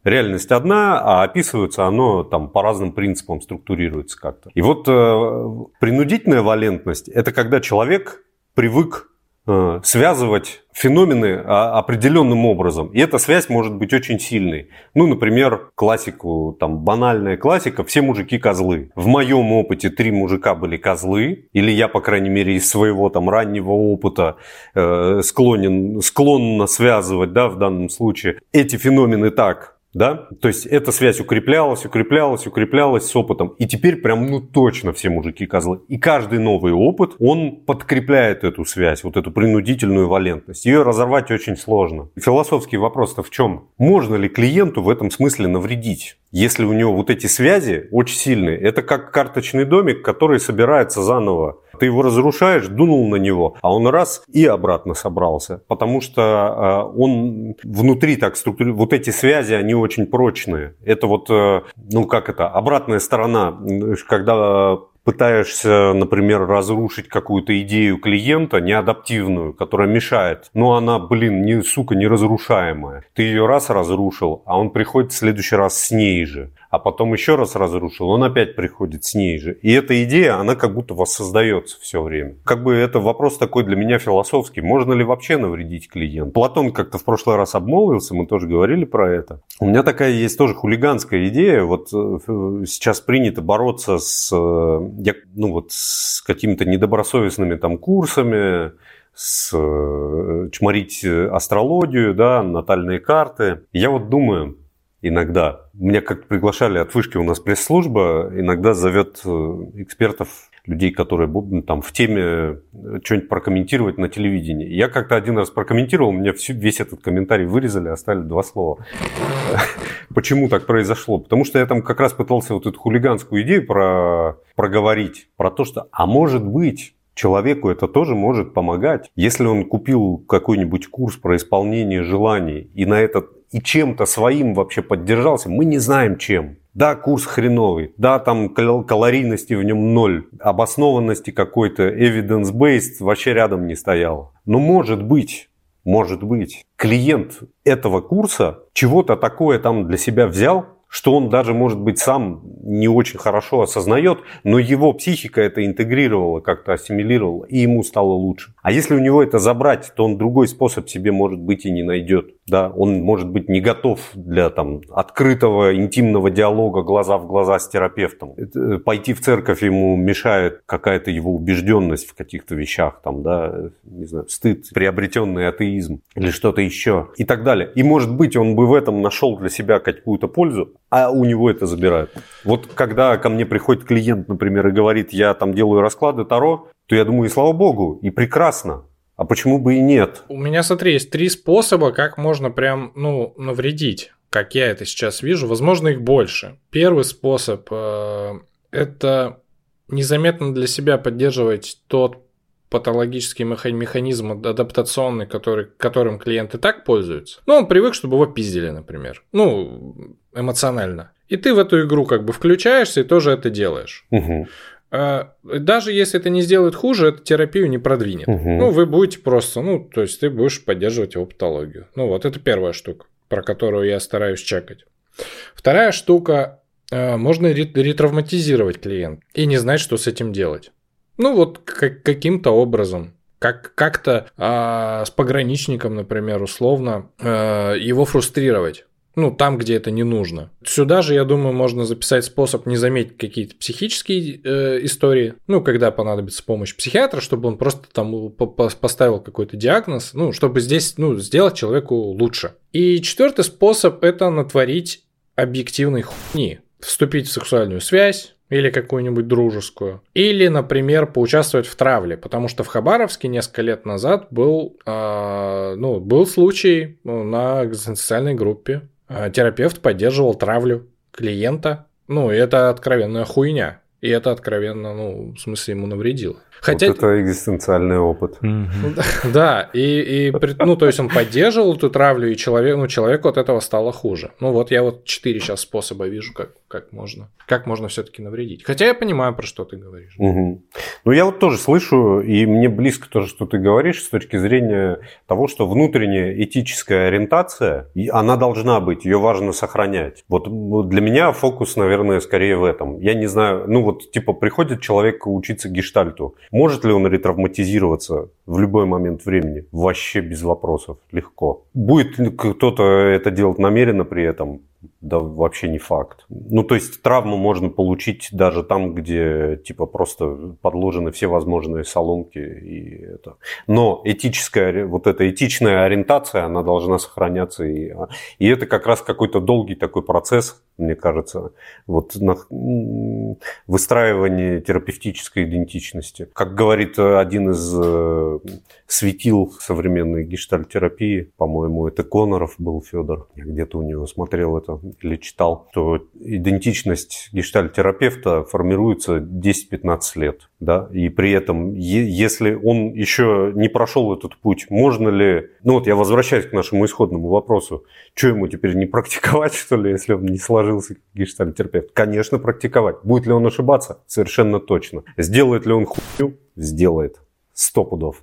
реальность одна, а описывается оно там по разным принципам структурируется как-то. И вот э, принудительная валентность – это когда человек привык э, связывать феномены а, определенным образом. И эта связь может быть очень сильной. Ну, например, классику, там, банальная классика «все мужики козлы». В моем опыте три мужика были козлы, или я, по крайней мере, из своего там раннего опыта э, склонен, склонна связывать, да, в данном случае, эти феномены так да, то есть эта связь укреплялась, укреплялась, укреплялась с опытом, и теперь прям, ну точно все мужики козлы. И каждый новый опыт, он подкрепляет эту связь, вот эту принудительную валентность. Ее разорвать очень сложно. Философский вопрос-то в чем? Можно ли клиенту в этом смысле навредить? Если у него вот эти связи очень сильные, это как карточный домик, который собирается заново. Ты его разрушаешь, дунул на него, а он раз и обратно собрался. Потому что э, он внутри так структурирует. Вот эти связи, они очень прочные. Это вот, э, ну как это, обратная сторона. Когда пытаешься, например, разрушить какую-то идею клиента, неадаптивную, которая мешает, но она, блин, не, сука, неразрушаемая. Ты ее раз разрушил, а он приходит в следующий раз с ней же а потом еще раз разрушил, он опять приходит с ней же. И эта идея, она как будто воссоздается все время. Как бы это вопрос такой для меня философский. Можно ли вообще навредить клиенту? Платон как-то в прошлый раз обмолвился, мы тоже говорили про это. У меня такая есть тоже хулиганская идея. Вот э, сейчас принято бороться с, э, ну вот, с какими-то недобросовестными там курсами, с, э, чморить астрологию, да, натальные карты. Я вот думаю, иногда. Меня как приглашали от вышки у нас пресс-служба, иногда зовет э, экспертов, людей, которые будут там в теме э, что-нибудь прокомментировать на телевидении. Я как-то один раз прокомментировал, мне весь этот комментарий вырезали, оставили два слова. Почему так произошло? Потому что я там как раз пытался вот эту хулиганскую идею про, проговорить, про то, что, а может быть, человеку это тоже может помогать. Если он купил какой-нибудь курс про исполнение желаний и на этот и чем-то своим вообще поддержался, мы не знаем чем. Да, курс хреновый, да, там калорийности в нем ноль, обоснованности какой-то, evidence-based вообще рядом не стоял. Но может быть, может быть, клиент этого курса чего-то такое там для себя взял, что он даже, может быть, сам не очень хорошо осознает, но его психика это интегрировала, как-то ассимилировала, и ему стало лучше. А если у него это забрать, то он другой способ себе, может быть, и не найдет. Да, он может быть не готов для там, открытого интимного диалога глаза в глаза с терапевтом. Это, пойти в церковь ему мешает какая-то его убежденность в каких-то вещах, там, да, не знаю, стыд, приобретенный атеизм или что-то еще и так далее. И может быть он бы в этом нашел для себя какую-то пользу, а у него это забирают. Вот когда ко мне приходит клиент, например, и говорит, я там делаю расклады Таро, то я думаю, и слава богу, и прекрасно. А почему бы и нет? У меня, смотри, есть три способа, как можно прям, ну, навредить. Как я это сейчас вижу, возможно, их больше. Первый способ э, это незаметно для себя поддерживать тот патологический механизм адаптационный, который, которым клиент и так пользуется. Ну, он привык, чтобы его пиздили, например. Ну, эмоционально. И ты в эту игру как бы включаешься и тоже это делаешь. Угу. А, даже если это не сделает хуже, это терапию не продвинет. Угу. Ну, вы будете просто, ну, то есть ты будешь поддерживать его патологию. Ну, вот это первая штука, про которую я стараюсь чекать. Вторая штука, а, можно ретравматизировать клиент и не знать, что с этим делать. Ну, вот как, каким-то образом. Как, как-то а, с пограничником, например, условно, а, его фрустрировать. Ну, там, где это не нужно. Сюда же, я думаю, можно записать способ не заметить какие-то психические э, истории. Ну, когда понадобится помощь психиатра, чтобы он просто там поставил какой-то диагноз. Ну, чтобы здесь, ну, сделать человеку лучше. И четвертый способ – это натворить объективной хуйни. Вступить в сексуальную связь, или какую-нибудь дружескую. Или, например, поучаствовать в травле, потому что в Хабаровске несколько лет назад был, э, ну, был случай на социальной группе, терапевт поддерживал травлю клиента. Ну, и это откровенная хуйня. И это откровенно, ну, в смысле, ему навредило. Хотя... Вот это экзистенциальный опыт. Да, и, и ну, то есть он поддерживал эту травлю, и человек, ну, человеку от этого стало хуже. Ну, вот я вот четыре сейчас способа вижу, как, как можно, как можно все-таки навредить. Хотя я понимаю, про что ты говоришь. Угу. Ну, я вот тоже слышу, и мне близко тоже, что ты говоришь, с точки зрения того, что внутренняя этическая ориентация, она должна быть, ее важно сохранять. Вот для меня фокус, наверное, скорее в этом. Я не знаю, ну, вот, типа, приходит человек учиться гештальту, может ли он ретравматизироваться в любой момент времени? Вообще без вопросов, легко. Будет кто-то это делать намеренно при этом? Да вообще не факт. Ну, то есть травму можно получить даже там, где типа просто подложены все возможные соломки и это. Но этическая, вот эта этичная ориентация, она должна сохраняться. И, и это как раз какой-то долгий такой процесс, мне кажется, вот на выстраивание терапевтической идентичности. Как говорит один из э, светил современной гештальтерапии, по-моему, это Коноров был Федор. Я где-то у него смотрел это или читал, то идентичность гештальтерапевта формируется 10-15 лет. да, и при этом, если он еще не прошел этот путь, можно ли, ну вот я возвращаюсь к нашему исходному вопросу, что ему теперь не практиковать, что ли, если он не сложился гештальтерапевт? Конечно, практиковать. Будет ли он ошибаться? Совершенно точно. Сделает ли он хуйню? Сделает. Сто пудов.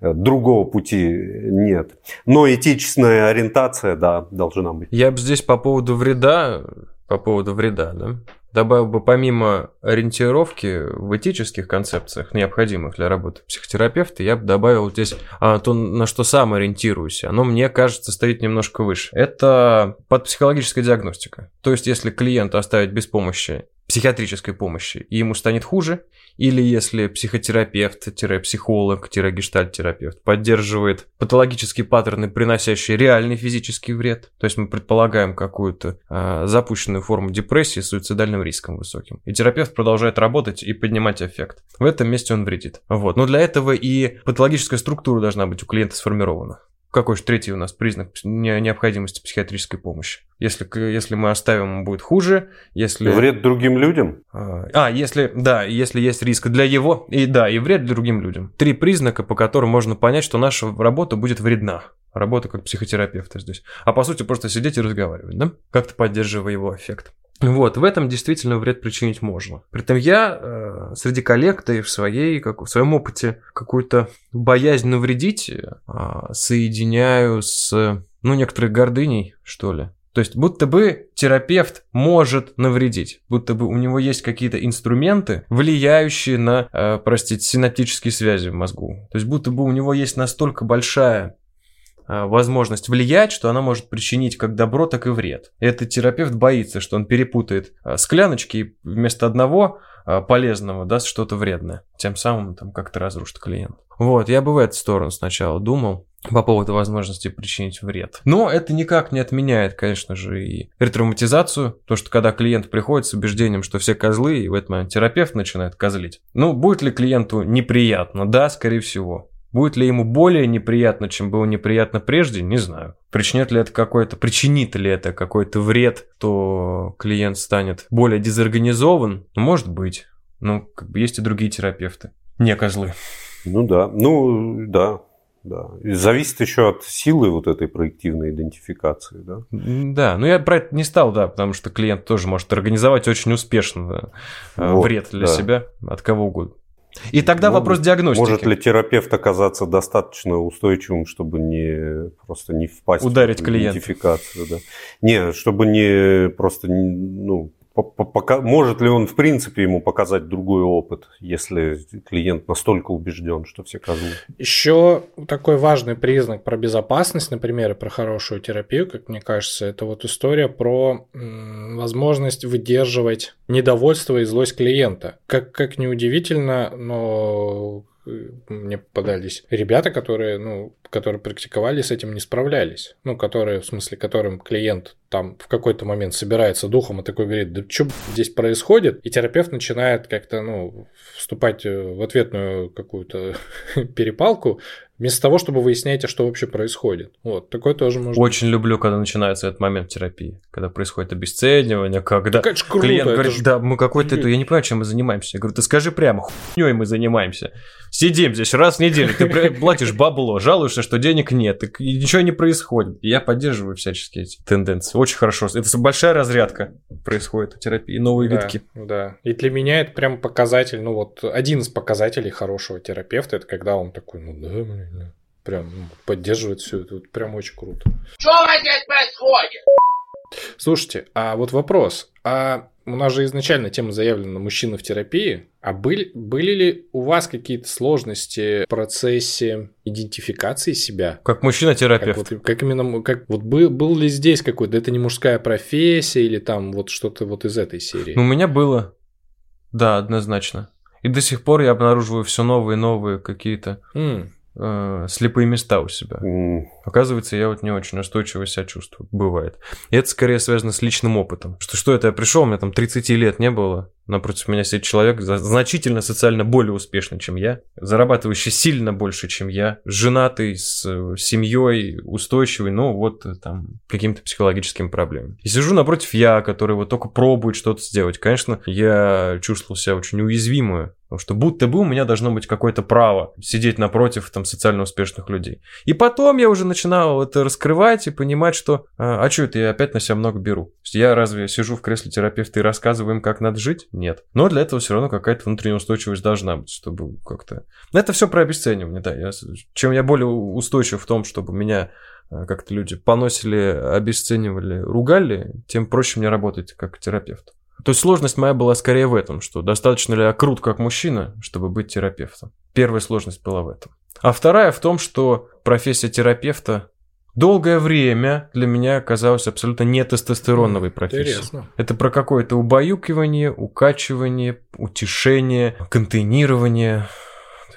Э, Другого пути нет. Но этичная ориентация, да, должна быть. Я бы здесь по поводу вреда, по поводу вреда, да, добавил бы помимо ориентировки в этических концепциях, необходимых для работы психотерапевта, я бы добавил здесь а, то, на что сам ориентируюсь. Оно, мне кажется, стоит немножко выше. Это подпсихологическая диагностика. То есть, если клиента оставить без помощи, психиатрической помощи, и ему станет хуже, или если психотерапевт-психолог-гештальт-терапевт поддерживает патологические паттерны, приносящие реальный физический вред, то есть мы предполагаем какую-то а, запущенную форму депрессии с суицидальным риском высоким, и терапевт продолжает работать и поднимать эффект. В этом месте он вредит. Вот. Но для этого и патологическая структура должна быть у клиента сформирована. Какой же третий у нас признак не- необходимости психиатрической помощи? Если, если мы оставим, будет хуже, если... Вред другим людям? А, А, если, да, если есть риск для его, и да, и вред другим людям. Три признака, по которым можно понять, что наша работа будет вредна. Работа как психотерапевта здесь. А по сути просто сидеть и разговаривать, да? Как-то поддерживая его эффект. Вот, в этом действительно вред причинить можно. При этом я э, среди коллег, да и в, своей, как, в своем опыте какую-то боязнь навредить э, соединяю с, ну, некоторой гордыней, что ли. То есть, будто бы терапевт может навредить, будто бы у него есть какие-то инструменты, влияющие на, э, простите, синаптические связи в мозгу. То есть, будто бы у него есть настолько большая возможность влиять, что она может причинить как добро, так и вред. Этот терапевт боится, что он перепутает э, скляночки и вместо одного э, полезного даст что-то вредное. Тем самым там как-то разрушит клиент. Вот, я бы в эту сторону сначала думал по поводу возможности причинить вред. Но это никак не отменяет, конечно же, и ретравматизацию, то, что когда клиент приходит с убеждением, что все козлы, и в этот момент терапевт начинает козлить. Ну, будет ли клиенту неприятно? Да, скорее всего. Будет ли ему более неприятно, чем было неприятно прежде, не знаю. Причинит ли это какой-то, причинит ли это какой-то вред, то клиент станет более дезорганизован? Ну, может быть. Ну, как бы есть и другие терапевты. Не козлы. Ну да, ну да, да. И зависит еще от силы вот этой проективной идентификации, да. Да, но я про это не стал, да, потому что клиент тоже может организовать очень успешно да, Вот, вред для да. себя от кого угодно. И тогда Ну, вопрос диагностики. Может ли терапевт оказаться достаточно устойчивым, чтобы не просто не впасть Ударить в клиента. идентификацию, да? Не, чтобы не просто не, ну пока- может ли он в принципе ему показать другой опыт, если клиент настолько убежден, что все козлы? Еще такой важный признак про безопасность, например, и про хорошую терапию, как мне кажется, это вот история про возможность выдерживать недовольство и злость клиента. Как, как неудивительно, но мне попадались ребята, которые, ну, которые практиковали, с этим не справлялись. Ну, которые, в смысле, которым клиент там в какой-то момент собирается духом и такой говорит, да что здесь происходит? И терапевт начинает как-то, ну, вступать э, в ответную какую-то перепалку, вместо того, чтобы выяснять, а что вообще происходит. Вот, такое тоже можно. Очень люблю, когда начинается этот момент терапии, когда происходит обесценивание, когда ж круто, клиент говорит, ж- да, мы какой-то, я не понимаю, чем мы занимаемся. Я говорю, ты скажи прямо, хуйней мы занимаемся. Сидим здесь раз в неделю, ты платишь бабло, жалуешься, что денег нет, и и ничего не происходит. И я поддерживаю всячески эти тенденции. Очень хорошо. Это большая разрядка происходит у терапии, новые Да, витки. Да. И для меня это прям показатель, ну вот один из показателей хорошего терапевта, это когда он такой, ну да, блин, да». прям ну, поддерживает все это, вот прям очень круто. Что здесь происходит? Слушайте, а вот вопрос, а у нас же изначально тема заявлена мужчина в терапии, а были, были ли у вас какие-то сложности в процессе идентификации себя? Как Как, мужчина-терапевт. вот, как именно, как вот был, был ли здесь какой-то, это не мужская профессия или там вот что-то вот из этой серии? Ну, у меня было. Да, однозначно. И до сих пор я обнаруживаю все новые и новые какие-то М, э, слепые места у себя. М, Оказывается, я вот не очень устойчиво себя чувствую. Бывает. И это скорее связано с личным опытом. Что, что это я пришел, у меня там 30 лет не было. Напротив меня сидит человек значительно социально более успешный, чем я, зарабатывающий сильно больше, чем я, женатый, с семьей, устойчивый, но вот э, там каким-то психологическим проблемами. И сижу напротив я, который вот только пробует что-то сделать. Конечно, я чувствовал себя очень уязвимую, потому что будто бы у меня должно быть какое-то право сидеть напротив там социально успешных людей. И потом я уже начинал это раскрывать и понимать, что а, а что это я опять на себя много беру? Я разве сижу в кресле терапевта и рассказываю им, как надо жить? Нет. Но для этого все равно какая-то внутренняя устойчивость должна быть, чтобы как-то... Это все про обесценивание, да. Я... Чем я более устойчив в том, чтобы меня а, как-то люди поносили, обесценивали, ругали, тем проще мне работать как терапевт. То есть сложность моя была скорее в этом, что достаточно ли я крут как мужчина, чтобы быть терапевтом. Первая сложность была в этом. А вторая в том, что профессия терапевта долгое время для меня казалась абсолютно не тестостероновой профессией. Интересно. Это про какое-то убаюкивание, укачивание, утешение, контейнирование.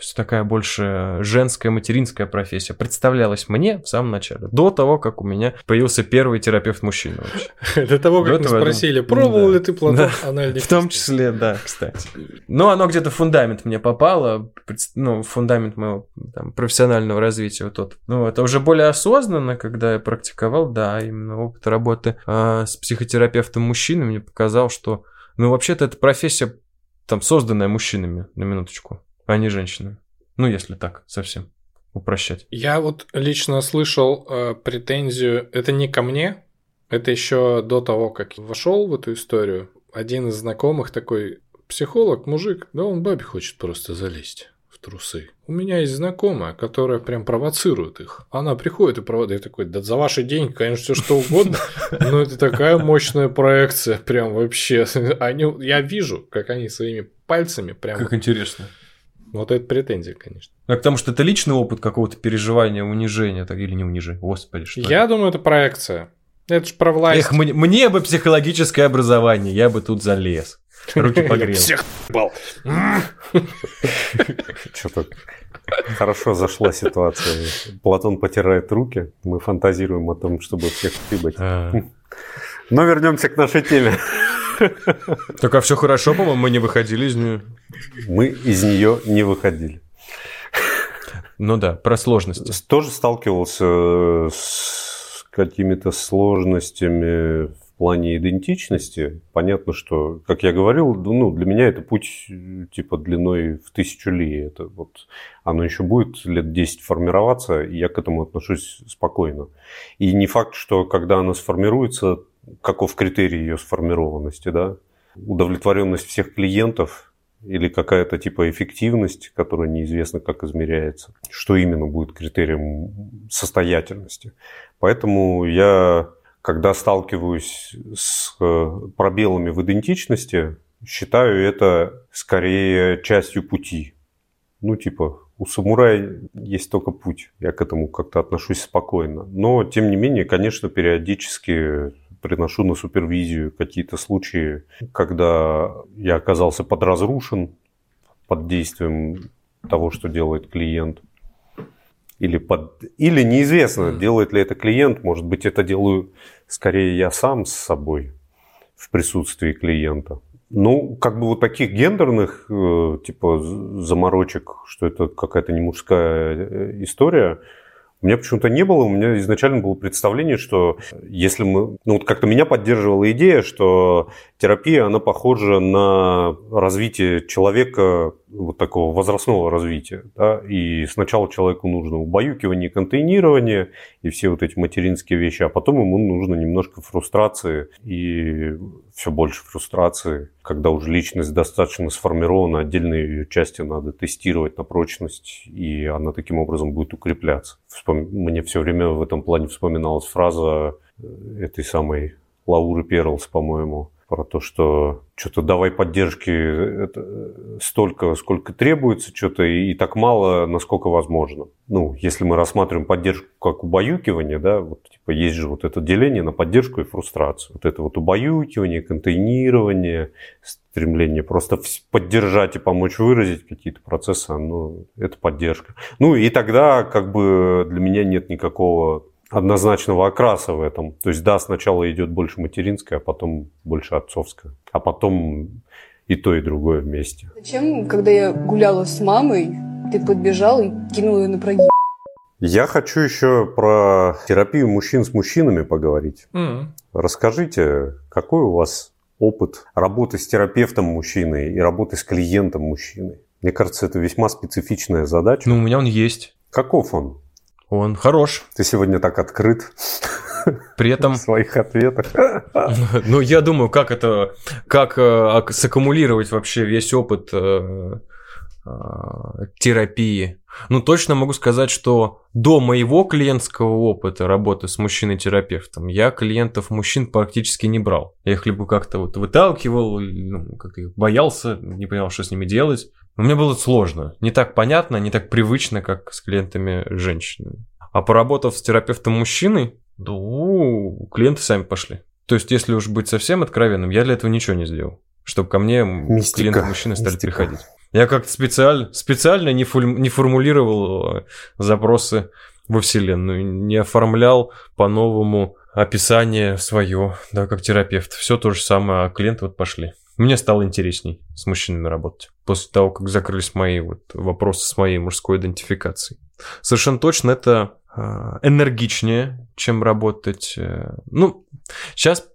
Есть такая больше женская, материнская профессия представлялась мне в самом начале, до того, как у меня появился первый терапевт-мужчина вообще. До того, как мы спросили, пробовал ли ты Платон Да. анальный В том числе, да, кстати. Но оно где-то фундамент мне попало, ну, фундамент моего профессионального развития вот тот. Ну, это уже более осознанно, когда я практиковал, да, именно опыт работы а, с психотерапевтом мужчиной мне показал, что, ну, вообще-то эта профессия там созданная мужчинами, на минуточку, а не женщинами. Ну, если так совсем упрощать. Я вот лично слышал э, претензию, это не ко мне, это еще до того, как вошел в эту историю. Один из знакомых такой психолог, мужик, да он бабе хочет просто залезть в трусы. У меня есть знакомая, которая прям провоцирует их. Она приходит и проводит. Я такой, да за ваши деньги, конечно, все что угодно. Но это такая мощная проекция, прям вообще. Они, я вижу, как они своими пальцами прям... Как интересно. Вот это претензия, конечно. А потому что это личный опыт какого-то переживания, унижения, так, или не унижения. Господи, что это? Я думаю, это проекция. Это же про власть. Эх, мне, мне бы психологическое образование, я бы тут залез. Руки погрел. Всех бал. Что-то хорошо зашла ситуация. Платон потирает руки. Мы фантазируем о том, чтобы всех ебать. А. Но вернемся к нашей теме. Так а все хорошо, по-моему, мы не выходили из нее. Мы из нее не выходили. Ну да, про сложности. Тоже сталкивался с какими-то сложностями в плане идентичности. Понятно, что, как я говорил, ну, для меня это путь э, типа длиной в тысячу ли. Это вот оно еще будет лет 10 формироваться, и я к этому отношусь спокойно. И не факт, что когда она сформируется, каков критерий ее сформированности, да? Удовлетворенность всех клиентов или какая-то типа эффективность, которая неизвестно как измеряется, что именно будет критерием состоятельности. Поэтому я, когда сталкиваюсь с э, пробелами в идентичности, считаю это скорее частью пути. Ну, типа, у самурая есть только путь. Я к этому как-то отношусь спокойно. Но, тем не менее, конечно, периодически приношу на супервизию какие-то случаи, когда я оказался подразрушен под действием того, что делает клиент. Или, под... Или неизвестно, делает ли это клиент. Может быть, это делаю скорее я сам с собой в присутствии клиента. Ну, как бы вот таких гендерных, э, типа, заморочек, что это какая-то не мужская э, история, у меня почему-то не было. У меня изначально было представление, что если мы... Ну, вот как-то меня поддерживала идея, что терапия, она похожа на развитие человека, вот такого возрастного развития. Да? И сначала человеку нужно убаюкивание, контейнирование и все вот эти материнские вещи, а потом ему нужно немножко фрустрации и все больше фрустрации, когда уже личность достаточно сформирована, отдельные ее части надо тестировать на прочность, и она таким образом будет укрепляться. Вспом- Мне все время в этом плане вспоминалась фраза э, этой самой Лауры Перлс, по-моему, про то, что что-то давай поддержки это, э, столько, сколько требуется, что-то и, и так мало, насколько возможно. Ну, если мы рассматриваем поддержку как убаюкивание, да, вот типа есть же вот это деление на поддержку и фрустрацию. Вот это вот убаюкивание, контейнирование, стремление просто поддержать и помочь выразить какие-то процессы, ну, это поддержка. Ну, и тогда как бы для меня нет никакого однозначного окраса в этом. То есть, да, сначала идет больше материнская, а потом больше отцовская. А потом и то, и другое вместе. Зачем, когда я гуляла с мамой, ты подбежал и кинул ее на прогиб? Я хочу еще про терапию мужчин с мужчинами поговорить. М. Расскажите, какой у вас опыт работы с терапевтом мужчиной и работы с клиентом мужчиной? Мне кажется, это весьма специфичная задача. Ну, у меня он есть. Каков он? Он хорош. Ты сегодня так открыт При этом в своих ответах. Ну, я думаю, как это, как э, ак- саккумулировать вообще весь опыт э, э, терапии. Ну, точно могу сказать, что до моего клиентского опыта работы с мужчиной-терапевтом я клиентов мужчин практически не брал. Я их либо как-то вот выталкивал, ну, их боялся, не понимал, что с ними делать. Но мне было сложно. Не так понятно, не так привычно, как с клиентами женщинами. А поработав с терапевтом мужчиной, ну, клиенты сами пошли. То есть, если уж быть совсем откровенным, я для этого ничего не сделал. Чтобы ко мне Мистика. клиенты мужчины стали Мистика. приходить. Я как-то специально, специально не, фуль- не формулировал э, запросы во Вселенную, не оформлял по-новому описание свое, да, как терапевт. Все то же самое, а клиенты вот пошли. Мне стало интересней с мужчинами работать. После того, как закрылись мои вот вопросы с моей мужской идентификацией. Совершенно точно это э, энергичнее, чем работать. э, Ну, сейчас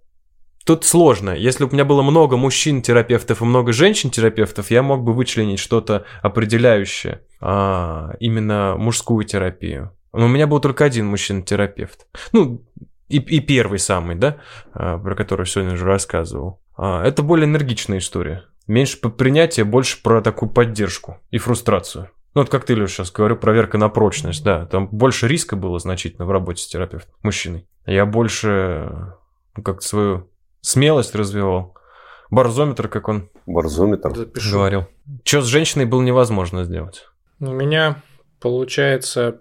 Тут сложно. Если бы у меня было много мужчин-терапевтов и много женщин-терапевтов, я мог бы вычленить что-то определяющее, а, именно мужскую терапию. Но у меня был только один мужчина-терапевт. Ну, и, и первый самый, да, а, про который сегодня уже рассказывал. А, это более энергичная история. Меньше по принятия, больше про такую поддержку и фрустрацию. Ну, вот как ты, Леш, сейчас говорю, проверка на прочность, да. Там больше риска было значительно в работе с терапевтом, мужчиной. Я больше ну, как-то свою смелость развивал. Барзометр, как он Барзометр. Запишу. говорил. Что с женщиной было невозможно сделать. У меня, получается,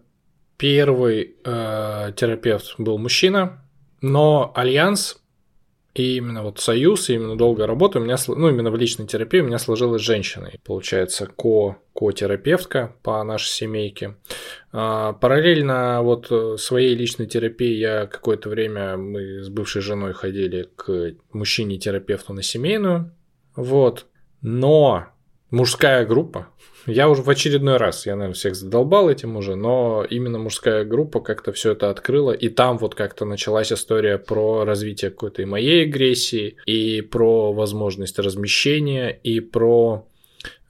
первый э, терапевт был мужчина, но альянс и именно вот союз, и именно долгая работа у меня, ну, именно в личной терапии у меня сложилась с женщиной. Получается, ко, ко-терапевтка по нашей семейке. А, Параллельно вот э, своей личной терапии я какое-то время, мы с бывшей женой ходили к мужчине-терапевту на семейную. Вот. Но мужская группа, я уже в очередной раз, я, наверное, всех задолбал этим уже, но именно мужская группа как-то все это открыла, и там вот как-то началась история про развитие какой-то и моей агрессии, и про возможность размещения, и про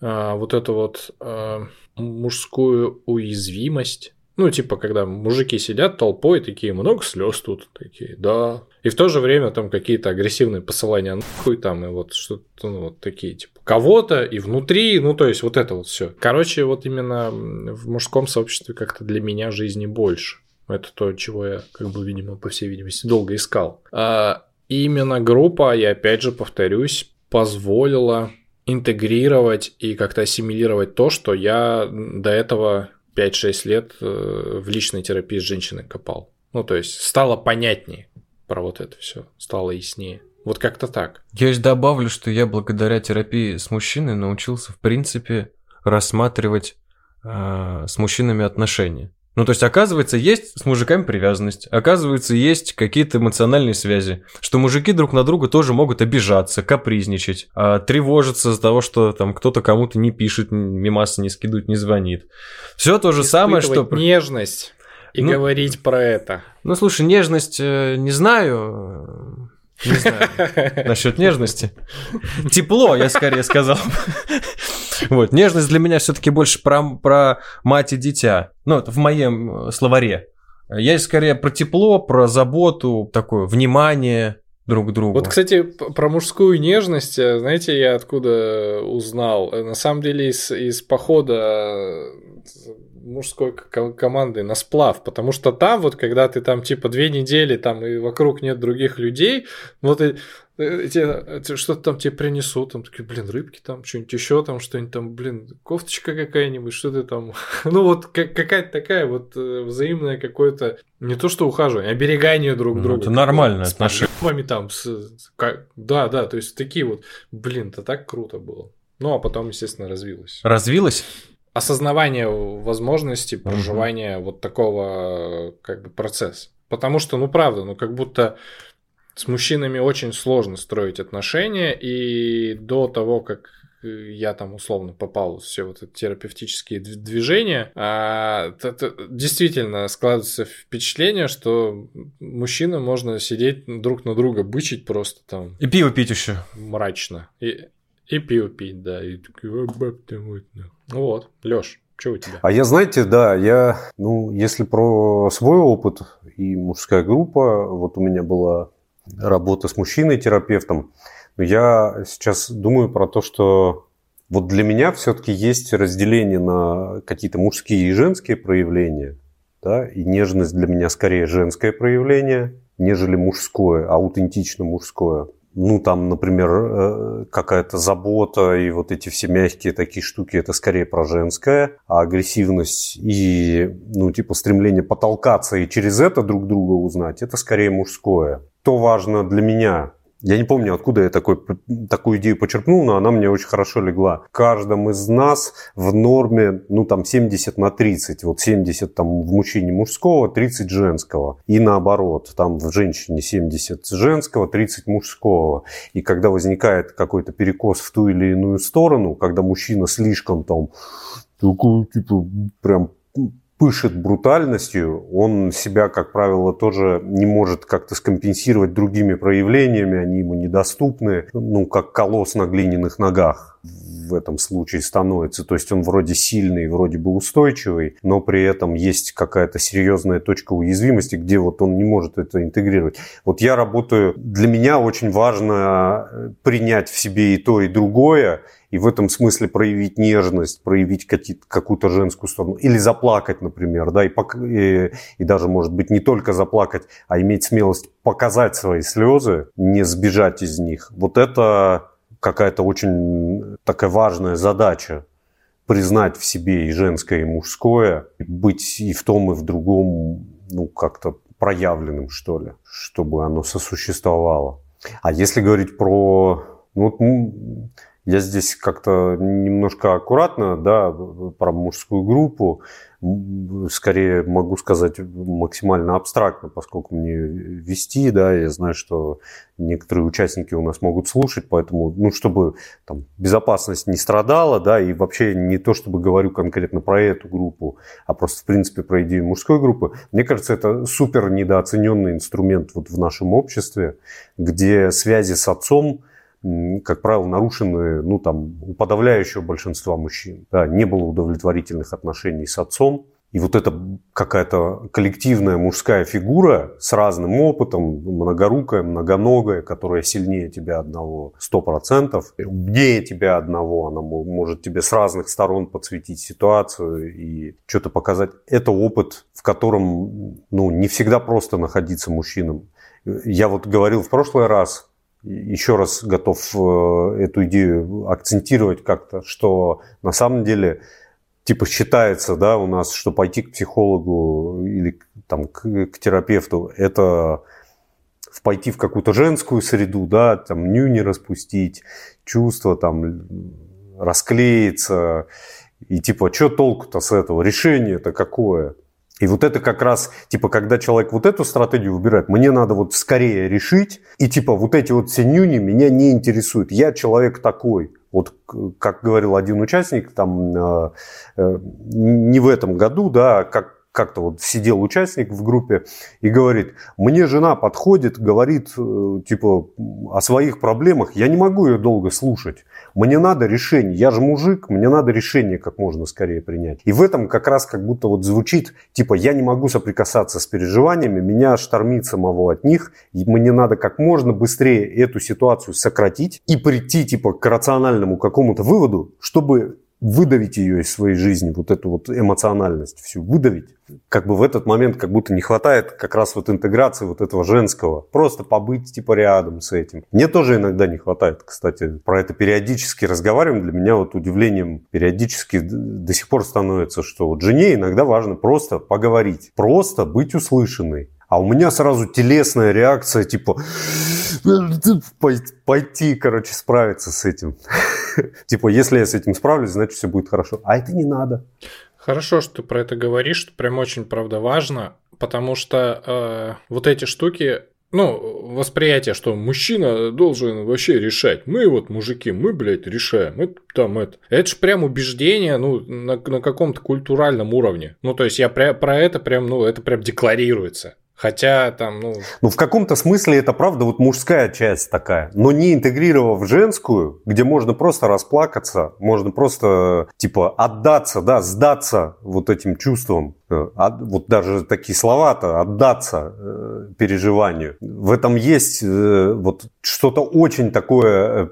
а, вот эту вот а, мужскую уязвимость. Ну, типа, когда мужики сидят толпой, такие, много слез тут, такие, да. И в то же время там какие-то агрессивные посылания нахуй там, и вот что-то, ну, вот такие, типа, кого-то и внутри, ну, то есть вот это вот все. Короче, вот именно в мужском сообществе как-то для меня жизни больше. Это то, чего я, как бы, видимо, по всей видимости, долго искал. А именно группа, я опять же повторюсь, позволила интегрировать и как-то ассимилировать то, что я до этого 5-6 лет э, в личной терапии с женщиной копал. Ну, то есть стало понятнее про вот это все, стало яснее. Вот как-то так. Я еще добавлю, что я благодаря терапии с мужчиной научился, в принципе, рассматривать э, с мужчинами отношения. Ну, то есть, оказывается, есть с мужиками привязанность, оказывается, есть какие-то эмоциональные связи, что мужики друг на друга тоже могут обижаться, капризничать, а, тревожиться из-за того, что там кто-то кому-то не пишет, мимасы не скидывает, не звонит. Все то же самое, что... Нежность и Ну- говорить про это. Ну, слушай, нежность э, не знаю. Не знаю. Насчет нежности. Тепло, я скорее сказал. Вот, нежность для меня все-таки больше про, про мать и дитя. Ну, это в моем э, словаре. Я скорее про тепло, про заботу, такое внимание друг к другу. Вот, кстати, про мужскую нежность, э, знаете, я откуда узнал? Э, На самом деле из, из похода мужской команды на сплав, потому что там вот, когда ты там типа две недели там и вокруг нет других людей, вот и, что-то там тебе принесут, там такие, блин, рыбки там, что-нибудь еще там, что-нибудь там, блин, кофточка какая-нибудь, что ты там, ну вот как- какая-то такая вот э, взаимное какое-то, не то что ухаживание, оберегание друг Ну, друга. это нормальное отношение. там, с, как- да, да, то есть такие вот, блин, это так круто было. Ну, а потом, естественно, развилось. Развилась? Осознавание возможности проживания вот такого как бы процесса. Потому что, ну, правда, ну, как будто с мужчинами очень сложно строить отношения, и до того, как я там условно попал в все вот эти терапевтические движения, а, то, то, действительно складывается впечатление, что мужчина можно сидеть друг на друга, бычить просто там. И пиво пить еще. Мрачно. И, и пиво пить, да. И такой, баб ты вот. Вот, Лёш, что у тебя? А я, знаете, да, я, ну, если про свой опыт и мужская группа, вот у меня была работа с мужчиной-терапевтом, но я сейчас думаю про то, что вот для меня все-таки есть разделение на какие-то мужские и женские проявления. Да? И нежность для меня скорее женское проявление, нежели мужское, аутентично мужское. Ну, там, например, э, какая-то забота и вот эти все мягкие такие штуки, это скорее про женское, а агрессивность и, ну, типа, стремление потолкаться и через это друг друга узнать, это скорее мужское. То важно для меня, я не помню, откуда я такой, такую идею почерпнул, но она мне очень хорошо легла. В каждом из нас в норме, ну там 70 на 30. Вот 70 там в мужчине мужского, 30 женского. И наоборот, там в женщине 70 женского, 30 мужского. И когда возникает какой-то перекос в ту или иную сторону, когда мужчина слишком там такой, типа, прям пышет брутальностью, он себя, как правило, тоже не может как-то скомпенсировать другими проявлениями, они ему недоступны, ну, как колосс на глиняных ногах в этом случае становится. То есть он вроде сильный, вроде бы устойчивый, но при этом есть какая-то серьезная точка уязвимости, где вот он не может это интегрировать. Вот я работаю, для меня очень важно принять в себе и то, и другое, и в этом смысле проявить нежность, проявить какую-то женскую сторону, или заплакать, например, да, и, и, и даже, может быть, не только заплакать, а иметь смелость показать свои слезы, не сбежать из них. Вот это какая-то очень такая важная задача признать в себе и женское, и мужское, и быть и в том, и в другом, ну, как-то проявленным, что ли, чтобы оно сосуществовало. А если говорить про... Ну, вот я здесь как-то немножко аккуратно, да, про мужскую группу, скорее могу сказать максимально абстрактно, поскольку мне вести, да, я знаю, что некоторые участники у нас могут слушать, поэтому, ну, чтобы там безопасность не страдала, да, и вообще не то, чтобы говорю конкретно про эту группу, а просто, в принципе, про идею мужской группы, мне кажется, это супер недооцененный инструмент вот в нашем обществе, где связи с отцом – как правило, нарушены ну, там, у подавляющего большинства мужчин. Да, не было удовлетворительных отношений с отцом. И вот эта какая-то коллективная мужская фигура с разным опытом, многорукая, многоногая, которая сильнее тебя одного, сто процентов, умнее тебя одного, она может тебе с разных сторон подсветить ситуацию и что-то показать. Это опыт, в котором ну, не всегда просто находиться мужчинам. Я вот говорил в прошлый раз, еще раз готов э, эту идею акцентировать как-то, что на самом деле типа считается, да, у нас, что пойти к психологу или там к, к терапевту, это пойти в какую-то женскую среду, да, там нюни распустить, чувства там расклеиться, и типа, что толку-то с этого, решение-то какое? И вот это как раз, типа, когда человек вот эту стратегию выбирает, мне надо вот скорее решить, и типа вот эти вот все нюни меня не интересуют. Я человек такой. Вот как говорил один участник, там э, э, не в этом году, да, как как-то вот сидел участник в группе и говорит, мне жена подходит, говорит э, типа о своих проблемах, я не могу ее долго слушать, мне надо решение, я же мужик, мне надо решение как можно скорее принять. И в этом как раз как будто вот звучит, типа я не могу соприкасаться с переживаниями, меня штормит самого от них, мне надо как можно быстрее эту ситуацию сократить и прийти типа к рациональному какому-то выводу, чтобы выдавить ее из своей жизни, вот эту вот эмоциональность всю, выдавить. Как бы в этот момент как будто не хватает как раз вот интеграции вот этого женского. Просто побыть типа рядом с этим. Мне тоже иногда не хватает, кстати. Про это периодически разговариваем. Для меня вот удивлением периодически до сих пор становится, что вот жене иногда важно просто поговорить. Просто быть услышанной. А у меня сразу телесная реакция, типа, пойти, короче, справиться с этим. Типа, если я с этим справлюсь, значит, все будет хорошо. А это не надо. Хорошо, что ты про это говоришь, что прям очень, правда, важно, потому что э, вот эти штуки, ну, восприятие, что мужчина должен вообще решать. Мы вот мужики, мы, блядь, решаем. Это там это. Это же прям убеждение, ну, на, на каком-то культуральном уровне. Ну, то есть я про, про это прям, ну, это прям декларируется. Хотя там, ну... Ну, в каком-то смысле это правда вот мужская часть такая, но не интегрировав женскую, где можно просто расплакаться, можно просто, типа, отдаться, да, сдаться вот этим чувствам. Э, вот даже такие слова-то, отдаться э, переживанию. В этом есть э, вот что-то очень такое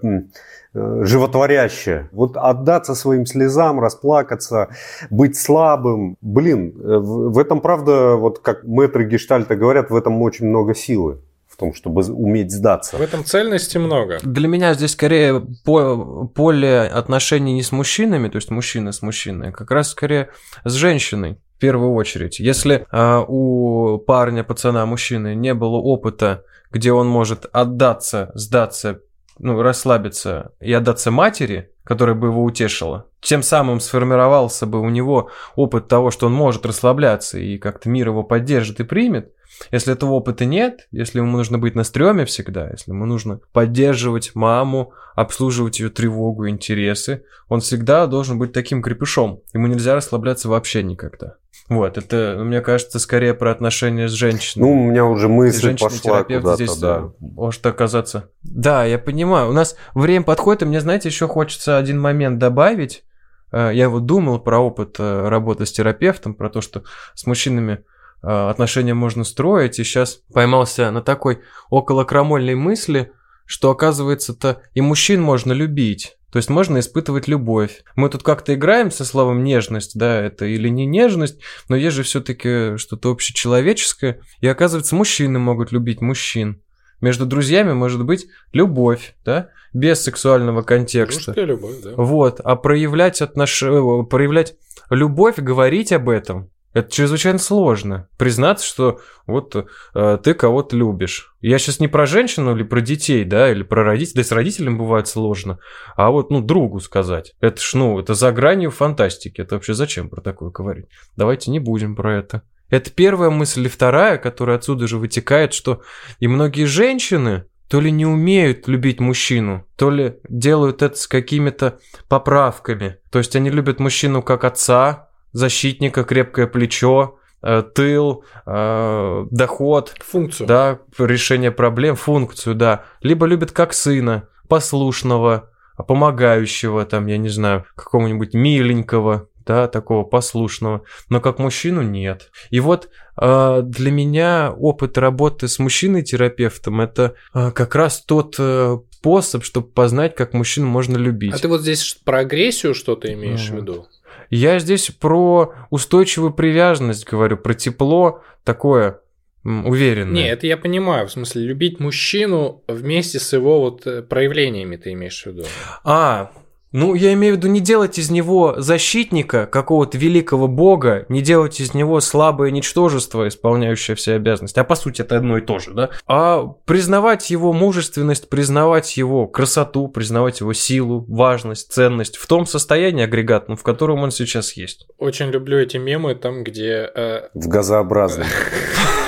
животворящее. Вот отдаться своим слезам, расплакаться, быть слабым. Блин, э, в этом, правда, вот как мэтры гештальта говорят, в этом очень много силы в том, чтобы уметь сдаться. В этом цельности много. Для меня здесь скорее поле отношений не с мужчинами, то есть мужчина с мужчиной, а как раз скорее с женщиной. В первую очередь, если э, у парня, пацана, мужчины не было опыта, где он может отдаться, сдаться, ну, расслабиться и отдаться матери, которая бы его утешила, тем самым сформировался бы у него опыт того, что он может расслабляться и как-то мир его поддержит и примет. Если этого опыта нет, если ему нужно быть на стреме всегда, если ему нужно поддерживать маму, обслуживать ее тревогу, интересы, он всегда должен быть таким крепышом. Ему нельзя расслабляться вообще никогда. Вот, это, мне кажется, скорее про отношения с женщиной. Ну, у меня уже мысль пошла куда-то, здесь да. Э, может оказаться. Да, я понимаю. У нас время подходит, и мне, знаете, еще хочется один момент добавить. Э, я вот думал про опыт э, работы с терапевтом, про то, что с мужчинами отношения можно строить, и сейчас поймался на такой около крамольной мысли, что оказывается-то и мужчин можно любить. То есть можно испытывать любовь. Мы тут как-то играем со словом нежность, да, это или не нежность, но есть же все-таки что-то общечеловеческое. И оказывается, мужчины могут любить мужчин. Между друзьями может быть любовь, да, без сексуального контекста. Дружеская любовь, да. Вот, а проявлять отнош... проявлять любовь, говорить об этом, это чрезвычайно сложно. Признаться, что вот э, ты кого-то любишь. Я сейчас не про женщину или про детей, да, или про родителей. Да с родителями бывает сложно. А вот, ну, другу сказать. Это ж, ну, это за гранью фантастики. Это вообще зачем про такое говорить? Давайте не будем про это. Это первая мысль. И вторая, которая отсюда же вытекает, что и многие женщины, то ли не умеют любить мужчину, то ли делают это с какими-то поправками. То есть они любят мужчину как отца, защитника, крепкое плечо, э, тыл, э, доход. Функцию. Да, решение проблем, функцию, да. Либо любят как сына, послушного, помогающего, там, я не знаю, какого-нибудь миленького, да, такого послушного, но как мужчину нет. И вот э, для меня опыт работы с мужчиной-терапевтом это э, как раз тот э, способ, чтобы познать, как мужчину можно любить. А ты вот здесь про агрессию что-то имеешь mm. в виду? Я здесь про устойчивую привязанность говорю, про тепло такое уверенное. Не, это я понимаю. В смысле, любить мужчину вместе с его вот э, проявлениями ты имеешь в виду. А, ну, я имею в виду не делать из него защитника какого-то великого бога, не делать из него слабое ничтожество, исполняющее все обязанности, а по сути это одно и то же, да? А признавать его мужественность, признавать его красоту, признавать его силу, важность, ценность в том состоянии агрегатном, в котором он сейчас есть. Очень люблю эти мемы там, где... Э... В газообразном.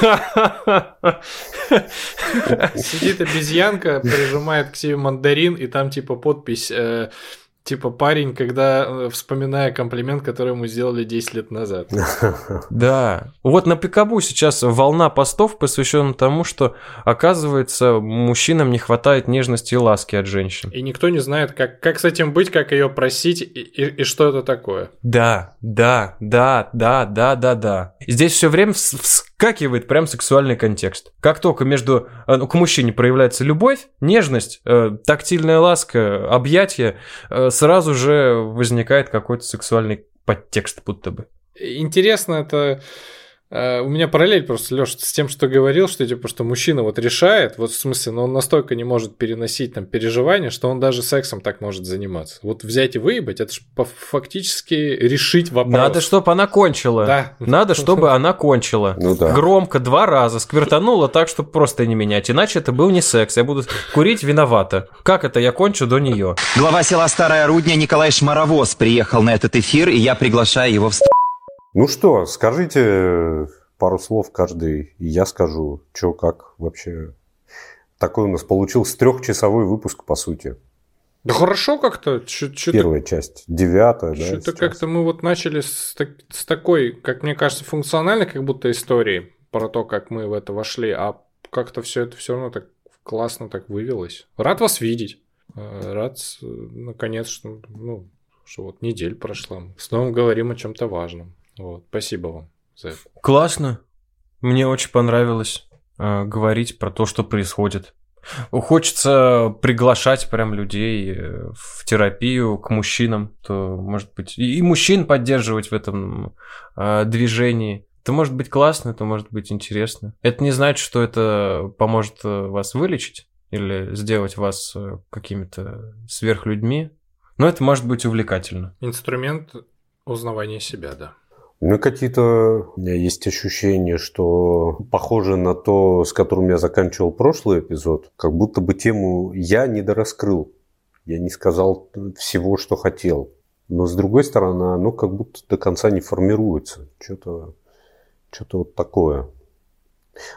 Сидит обезьянка, прижимает к себе мандарин, и там типа подпись э, Типа парень, когда э, вспоминая комплимент, который ему сделали 10 лет назад. Да. Вот на Пикабу сейчас волна постов посвящена тому, что, оказывается, мужчинам не хватает нежности и ласки от женщин. И никто не знает, как, как с этим быть, как ее просить и, и, и что это такое. Да, да, да, да, да, да, да. Здесь все время вскакивает прям сексуальный контекст. Как только между э, ну, к мужчине проявляется любовь, нежность, э, тактильная ласка, объятие, сразу же возникает какой-то сексуальный подтекст будто бы. Интересно это Э, у меня параллель просто, Лёш, с тем, что говорил, что типа, что мужчина вот решает, вот в смысле, но он настолько не может переносить там переживания, что он даже сексом так может заниматься. Вот взять и выебать, это же фактически решить вопрос. Надо, чтобы она кончила. Да. Надо, чтобы она кончила. Ну да. Громко два раза сквертанула так, чтобы просто не менять. Иначе это был не секс. Я буду курить виновата. Как это я кончу до нее? Глава села Старая Рудня Николай Шмаровоз приехал на этот эфир, и я приглашаю его в ну что, скажите пару слов каждый, и я скажу, что как вообще такой у нас получился трехчасовой выпуск, по сути. Да хорошо как-то. Первая часть, девятая, да. что-то как-то мы вот начали с, так- с такой, как мне кажется, функциональной как будто истории про то, как мы в это вошли, а как-то все это все равно так классно так вывелось. Рад вас видеть. Э, Рад, с- наконец, что, ну, что вот неделя прошла. Снова говорим о чем-то важном. Вот. Спасибо вам за это. Классно. Мне очень понравилось э, говорить про то, что происходит. Хочется приглашать прям людей э, в терапию к мужчинам, то может быть и мужчин поддерживать в этом э, движении. Это может быть классно, это может быть интересно. Это не значит, что это поможет э, вас вылечить или сделать вас э, какими-то сверхлюдьми, но это может быть увлекательно. Инструмент узнавания себя, да. У меня какие-то... Есть ощущение, что похоже на то, с которым я заканчивал прошлый эпизод, как будто бы тему я не дораскрыл. Я не сказал всего, что хотел. Но с другой стороны, оно как будто до конца не формируется. Что-то что вот такое.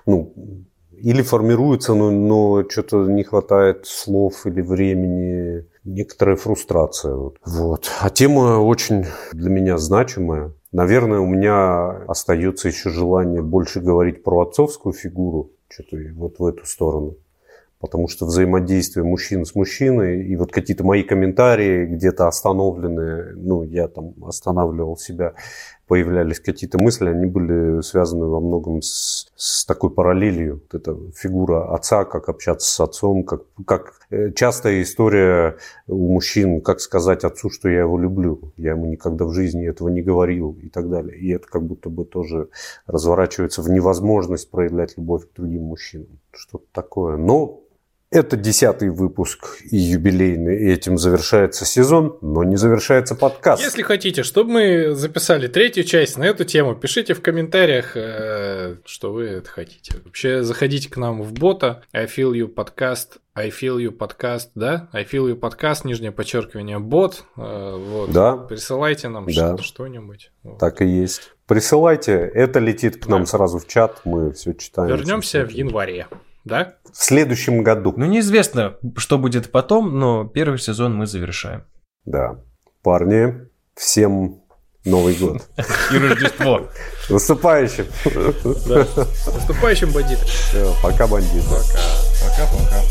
Ну, или формируется, но, но что-то не хватает слов или времени. Некоторая фрустрация. Вот. А тема очень для меня значимая. Наверное, у меня остается еще желание больше говорить про отцовскую фигуру, что-то вот в эту сторону. Потому что взаимодействие мужчин с мужчиной и вот какие-то мои комментарии где-то остановленные, ну, я там останавливал себя, появлялись какие-то мысли, они были связаны во многом с, с такой параллелью. Вот эта фигура отца, как общаться с отцом, как, как э, частая история у мужчин, как сказать отцу, что я его люблю. Я ему никогда в жизни этого не говорил и так далее. И это как будто бы тоже разворачивается в невозможность проявлять любовь к другим мужчинам. Что-то такое. Но это десятый выпуск и юбилейный, и этим завершается сезон, но не завершается подкаст. Если хотите, чтобы мы записали третью часть на эту тему, пишите в комментариях, э, что вы это хотите. Вообще, заходите к нам в бота I feel you podcast, I feel you podcast, да? I feel you podcast, нижнее подчеркивание, бот. э, вот. Да. Присылайте нам Да. что- что-нибудь. Вот. Так и есть. Присылайте, это летит к нам Да. сразу в чат, мы все читаем. Вернемся в январе, да? В следующем году. Ну, неизвестно, что будет потом, но первый сезон мы завершаем. Да. Парни, всем Новый год. И Рождество. С Наступающим. С наступающим, бандиты. Всё, Пока, бандиты. Пока-пока.